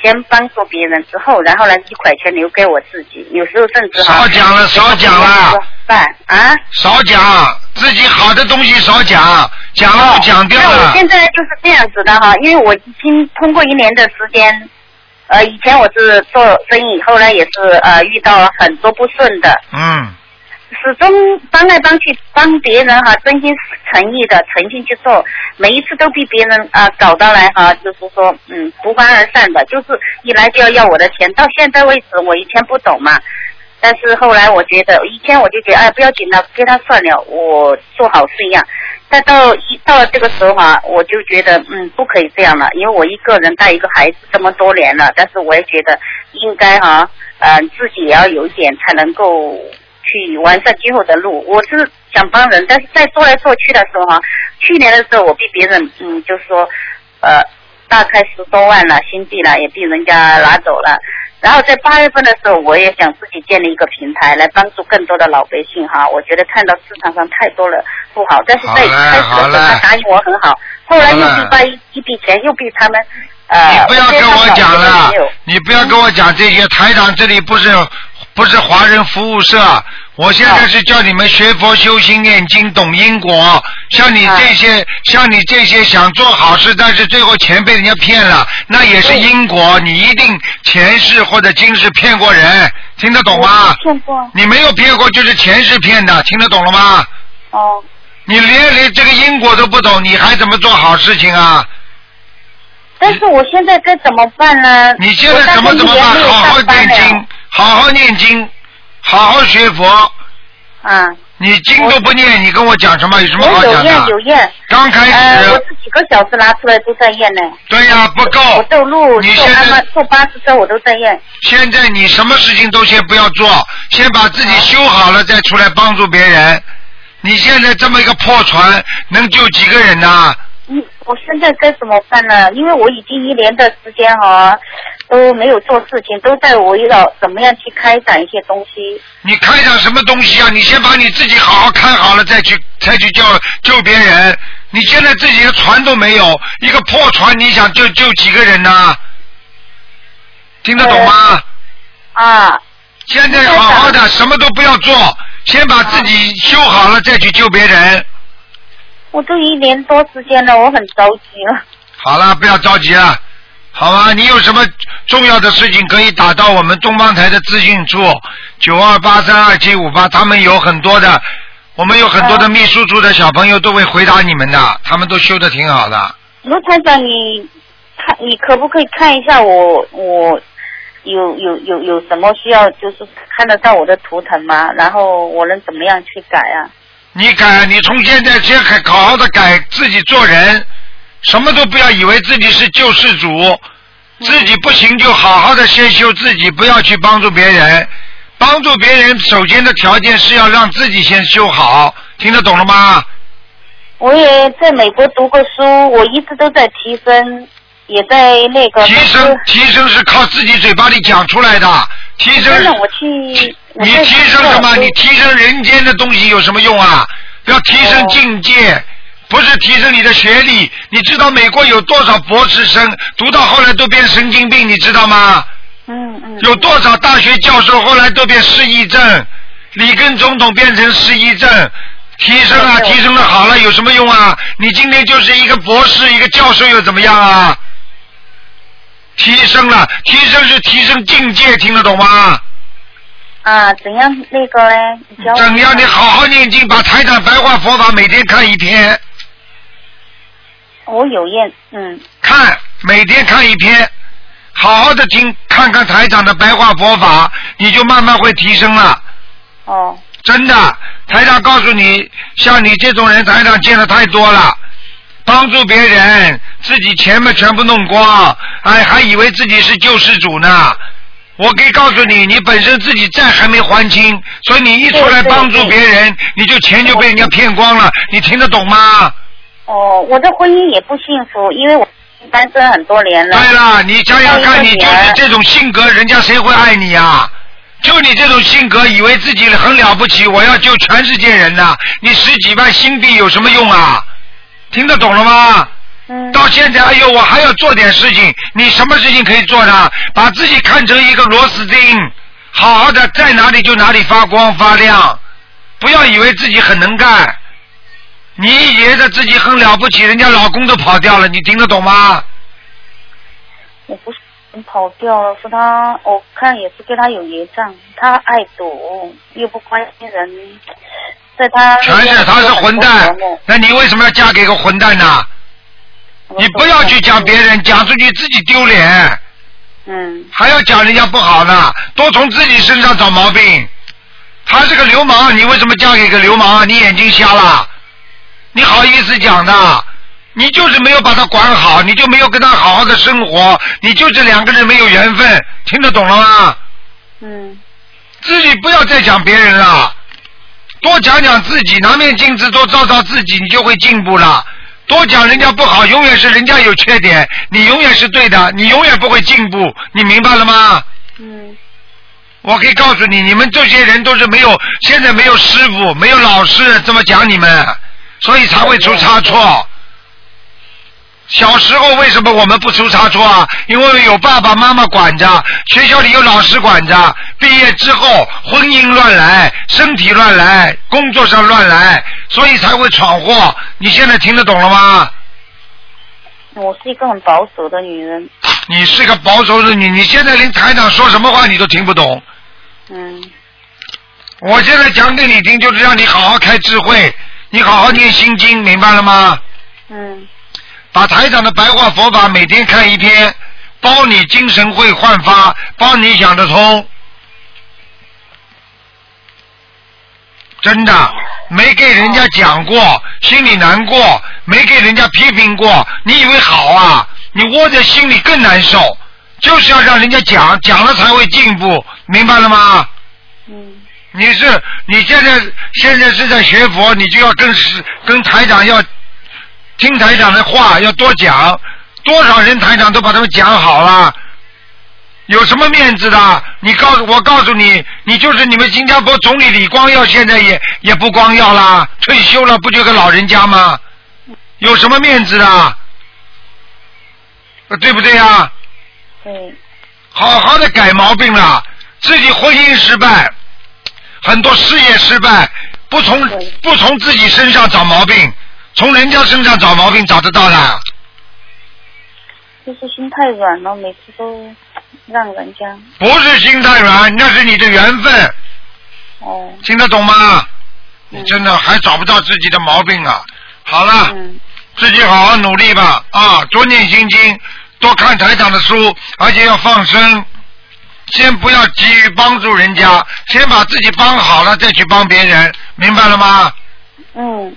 先帮助别人之后，然后呢一块钱留给我自己，有时候甚至哈少讲了，少讲了，饭啊，少讲，自己好的东西少讲，讲了就讲掉那我了。现在就是这样子的哈，因为我已经通过一年的时间，呃，以前我是做生意，后来也是呃遇到很多不顺的，嗯始终帮来帮去帮别人哈，真心诚意的诚心去做，每一次都被别人啊、搞到来哈，就是说嗯不欢而散的，就是一来就要要我的钱，到现在为止我以前不懂嘛。但是后来我觉得，以前我就觉得，哎，不要紧了，给他算了，我做好事一样。但到一到了这个时候哈、我就觉得，嗯，不可以这样了，因为我一个人带一个孩子这么多年了，但是我也觉得应该哈、呃，自己也要有一点才能够去完善今后的路。我是想帮人，但是在做来做去的时候哈、去年的时候我被别人，嗯，就是说，呃，大概十多万了新币了，也被人家拿走了。然后在八月份的时候，我也想自己建立一个平台，来帮助更多的老百姓哈。我觉得看到市场上太多了不好，但是在开始的时候他答应我很好，后来又被把一一笔钱又被他们呃，你不要跟我讲了你不要跟我讲这些。台长这里不是不是华人服务社，我现在是叫你们学佛修心念经懂因果。像你这些，像你这些想做好事，但是最后钱被人家骗了，那也是因果。你一定前世或者今世骗过人，听得懂吗？骗过。你没有骗过，就是前世骗的，听得懂了吗？哦。你连连这个因果都不懂，你还怎么做好事情啊？但是我现在该怎么办呢？你现在怎么怎么办？好好念经，好好念经，好好学佛。啊。你经都不念，你跟我讲什么？有什么好讲的？验有验。刚开始呃，我是几个小时拿出来都在验呢。对呀、不够。我走路、你现在坐安坐巴士车我都在验。现在你什么事情都先不要做，先把自己修好了再出来帮助别人。你现在这么一个破船，能救几个人呢？你，我现在该怎么办呢？因为我已经一年的时间哈、都没有做事情，都在围绕怎么样去开展一些东西。你开展什么东西啊？你先把你自己好好看好了，再去再去救救别人。你现在自己的船都没有，一个破船，你想救救几个人呢、听得懂吗？啊。现在好好的，什么都不要做，先把自己修好了，再去救别人。我都一年多时间了，我很着急了。好了，不要着急了，好吗？你有什么重要的事情可以打到我们东方台的资讯处九二八三二七五八，他们有很多的，我们有很多的秘书处的小朋友都会回答你们的，他们都修的挺好的。卢台长，你看，你可不可以看一下我我有有有有什么需要，就是看得到我的图腾吗？然后我能怎么样去改啊？你改，你从现在先改，好好的改自己做人，什么都不要以为自己是救世主，自己不行就好好的先修自己，不要去帮助别人。帮助别人首先的条件是要让自己先修好，听得懂了吗？我也在美国读过书，我一直都在提升，也在那个。提升提升是靠自己嘴巴里讲出来的，提升。真的，我去。你提升什么？你提升人间的东西有什么用啊？要提升境界，不是提升你的学历。你知道美国有多少博士生读到后来都变神经病，你知道吗？嗯嗯。有多少大学教授后来都变失忆症？里根总统变成失忆症。提升啊，提升的好了有什么用啊？你今天就是一个博士，一个教授又怎么样啊？提升了，提升是提升境界，听得懂吗？啊，怎样那个嘞？怎样？你好好念经，把台长白话佛法每天看一篇。我有念，嗯。看，每天看一篇，好好的听，看看台长的白话佛法，你就慢慢会提升了。哦。真的，台长告诉你，像你这种人，台长见的太多了。帮助别人，自己钱嘛全部弄光，哎，还以为自己是救世主呢。我可以告诉你，你本身自己债还没还清，所以你一出来帮助别人，你就钱就被人家骗光了。你听得懂吗？哦，我的婚姻也不幸福，因为我单身很多年了。对了，你想想看，你就是这种性格，人家谁会爱你呀？就你这种性格，以为自己很了不起，我要救全世界人呐！你十几万新币有什么用啊？听得懂了吗？嗯。到现在，哎呦，我还要做点事情。你什么事情可以做呢？把自己看成一个螺丝钉，好好的在哪里就哪里发光发亮。不要以为自己很能干，你觉得自己很了不起，人家老公都跑掉了，你听得懂吗？我不是。跑掉了，是他，我看也是跟他有业障，他爱赌，又不关心人，在他全是他是混蛋，那你为什么要嫁给个混蛋呢？你不要去讲别人，讲出去自己丢脸。嗯。还要讲人家不好呢，多从自己身上找毛病。他是个流氓，你为什么嫁给个流氓啊？你眼睛瞎了？你好意思讲的？你就是没有把他管好，你就没有跟他好好的生活，你就这两个人没有缘分，听得懂了吗？嗯。自己不要再讲别人了，多讲讲自己，拿面镜子多照照自己，你就会进步了。多讲人家不好，永远是人家有缺点，你永远是对的，你永远不会进步，你明白了吗？嗯。我可以告诉你，你们这些人都是没有，现在没有师傅，没有老师这么讲你们，所以才会出差错。小时候为什么我们不出差错啊？因为有爸爸妈妈管着，学校里有老师管着。毕业之后，婚姻乱来，身体乱来，工作上乱来，所以才会闯祸。你现在听得懂了吗？我是一个很保守的女人。你是个保守的女，你现在连台长说什么话你都听不懂。嗯。我现在讲给你听，就是让你好好开智慧，你好好念心经，明白了吗？嗯。把台长的白话佛法每天看一篇，包你精神会焕发，包你想得通。真的，没给人家讲过，心里难过，没给人家批评过，你以为好啊？你窝在心里更难受，就是要让人家讲，讲了才会进步，明白了吗？嗯。你是你现在现在是在学佛，你就要跟是跟台长要。听台长的话要多讲，多少人台长都把他们讲好了，有什么面子的？你告诉我，告诉你，你就是你们新加坡总理李光耀，现在也也不光耀啦，退休了，不就个老人家吗？有什么面子的？对不对呀？对。好好的改毛病了，自己婚姻失败，很多事业失败，不从不从自己身上找毛病。从人家身上找毛病找得到的。就是心太软了，每次都让人家不是心太软，那是你的缘分，哦，听得懂吗？你真的还找不到自己的毛病啊！好了，自己好好努力吧啊！多念心经，多看台长的书，而且要放生。先不要急于帮助人家，先把自己帮好了再去帮别人，明白了吗？嗯，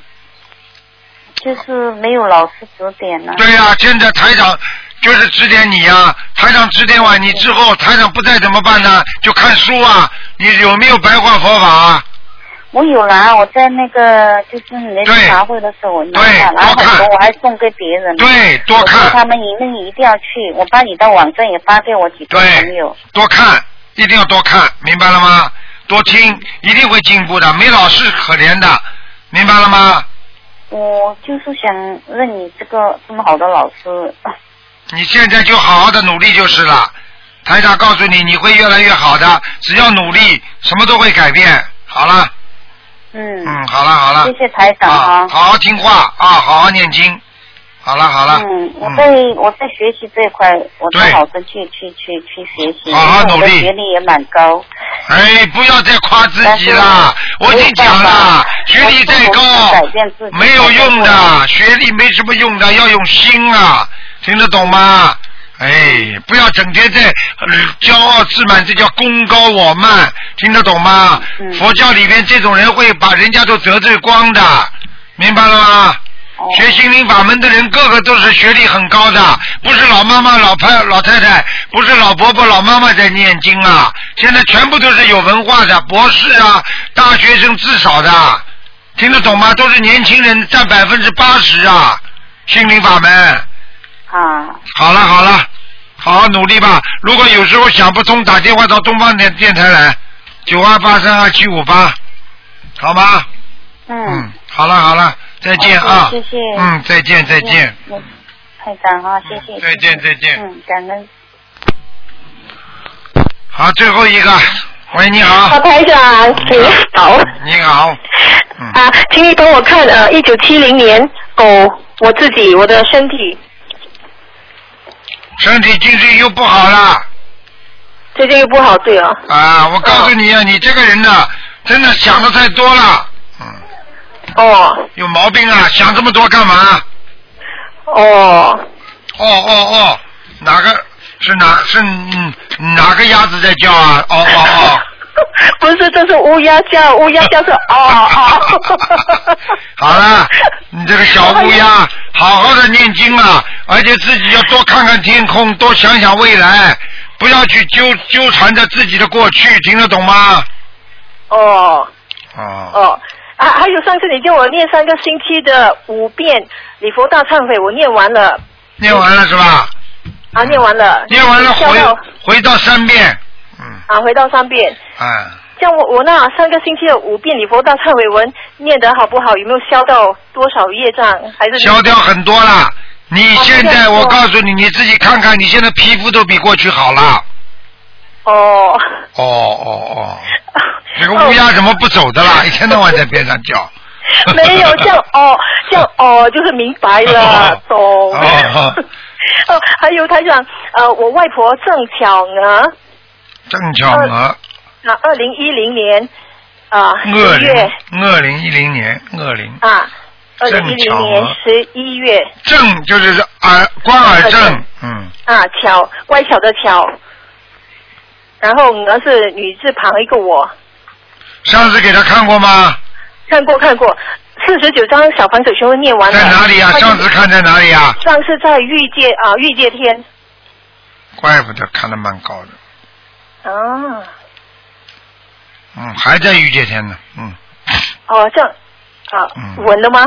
就是没有老师指点呢。对呀、现在台长就是指点你呀、台长指点完你之后，台长不在怎么办呢？就看书啊，你有没有白话佛法？我有拿，我在那个就是你那次茶会的时候，我拿了，拿很多，我还送给别人。对多看他们一定一定要去，我把你的网站也发给我几个朋友。多看，一定要多看，明白了吗？多听，一定会进步的。没老师可怜的，明白了吗？我就是想认你这个这么好的老师。你现在就好好的努力就是了。台长告诉你，你会越来越好的，只要努力，什么都会改变。好了，嗯。嗯，好了好了。谢谢台长啊。好好听话啊，好好念经。好了好了。嗯，我在我在学习这一块，我都好生去去去去学习，好好努力学历也蛮高。哎，不要再夸自己啦！我已经讲了，学历再高没有用的，学历没什么用的，要用心啊，听得懂吗？哎，不要整天在呃骄傲自满，这叫功高我慢，听得懂吗？佛教里面这种人会把人家都得罪光的，明白了吗？学心灵法门的人，个个都是学历很高的，不是老妈妈、老太、老太太，不是老伯伯、老妈妈在念经啊，现在全部都是有文化的博士啊，大学生至少的，听得懂吗？都是年轻人，占百分之八十啊，心灵法门。啊。好了好了，好好努力吧。如果有时候想不通，打电话到东方电电台来，九二八三二七五八，好吗？嗯。好了好了，再见啊！谢谢。嗯，再见再见。嗯。台长啊，谢谢。再见再见。嗯，感恩。好，最后一个，喂，你好。好，台长，你好。你好。啊，请你帮我看呃，一九七零年狗，我自己我的身体身体精神又不好了。最近又不好，对啊。啊，我告诉你啊，你这个人呢，真的想的太多了。嗯。哦。有毛病啊！想这么多干嘛？哦。哦哦哦，哪个是哪是嗯哪个鸭子在叫啊？哦哦哦。(laughs) 不是，这是乌鸦叫，乌鸦叫是 (laughs) 哦哦。(laughs) 好了，你这个小乌鸦，好好的念经啊，而且自己要多看看天空，多想想未来，不要去纠纠缠着自己的过去，听得懂吗？哦哦。哦啊，还有上次你叫我念三个星期的五遍礼佛大忏悔，我念完了念完了是吧？啊，念完了。念完了回回到三遍，啊，回到三遍。哎，像我我那上个星期的五遍礼佛大忏悔文念得好不好？有没有消到多少业障？还是消掉很多了。你现在我告诉你，你自己看看，你现在皮肤都比过去好了。哦。哦哦哦，(laughs) 这个乌鸦怎么不走的啦？一天到晚在边上叫。没有这样哦，(laughs) 这样哦，就是明白了，懂。哦 (laughs) 哦，还有台长，呃，我外婆正巧娥，郑巧娥，那，二零一零年啊恶十月。灵，恶灵一零年，二零。啊，二零一零年娥。十一月。正就是耳关耳郑，嗯，啊，巧乖巧的巧，然后娥是女字旁一个我，上次给他看过吗？看过看过，四十九张小房子全部念完了。在哪里啊？上次看在哪里啊？上次在玉界啊，玉界天。怪不得看得蛮高的，啊，嗯，还在御界天呢，嗯，哦，这样啊，嗯。稳了吗？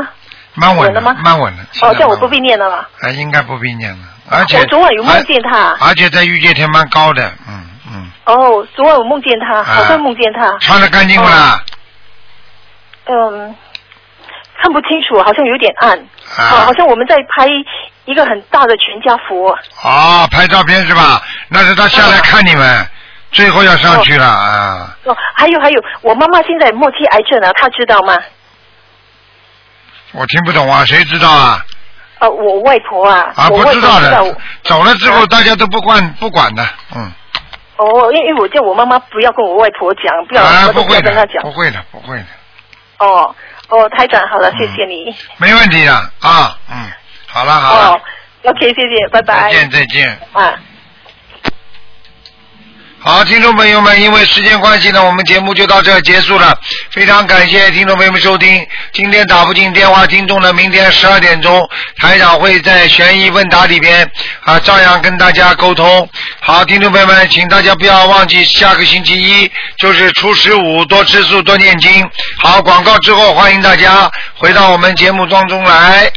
蛮稳的，吗？蛮稳的。哦，这样我不必念了吧？哎，应该不必念了，而且我昨晚有梦见他，而且在御界天蛮高的，嗯嗯，哦，昨晚我梦见他，好像梦见他，穿的干净不啦？嗯，看不清楚，好像有点暗，啊。好好像我们在拍一个很大的全家福，哦，拍照片是吧？那是他下来看你们，最后要上去了啊。哦，还有还有，我妈妈现在末期癌症了，她知道吗？我听不懂啊，谁知道啊？呃，我外婆啊。啊，不知道的。走了之后，啊大家都不管不管的，嗯。哦，因因为我叫我妈妈不要跟我外婆讲，不要啊，不会的，不要跟她讲。不会的，不会的，哦哦，台长好了，谢谢你。没问题的啊，嗯，好了好，，OK，谢谢，拜拜。再见再见。啊。好，听众朋友们，因为时间关系呢，我们节目就到这结束了。非常感谢听众朋友们收听。今天打不进电话，听众呢，明天十二点钟，台长会在悬疑问答里边啊，照样跟大家沟通。好，听众朋友们，请大家不要忘记下个星期一就是初十五，多吃素，多念经。好，广告之后，欢迎大家回到我们节目当中来。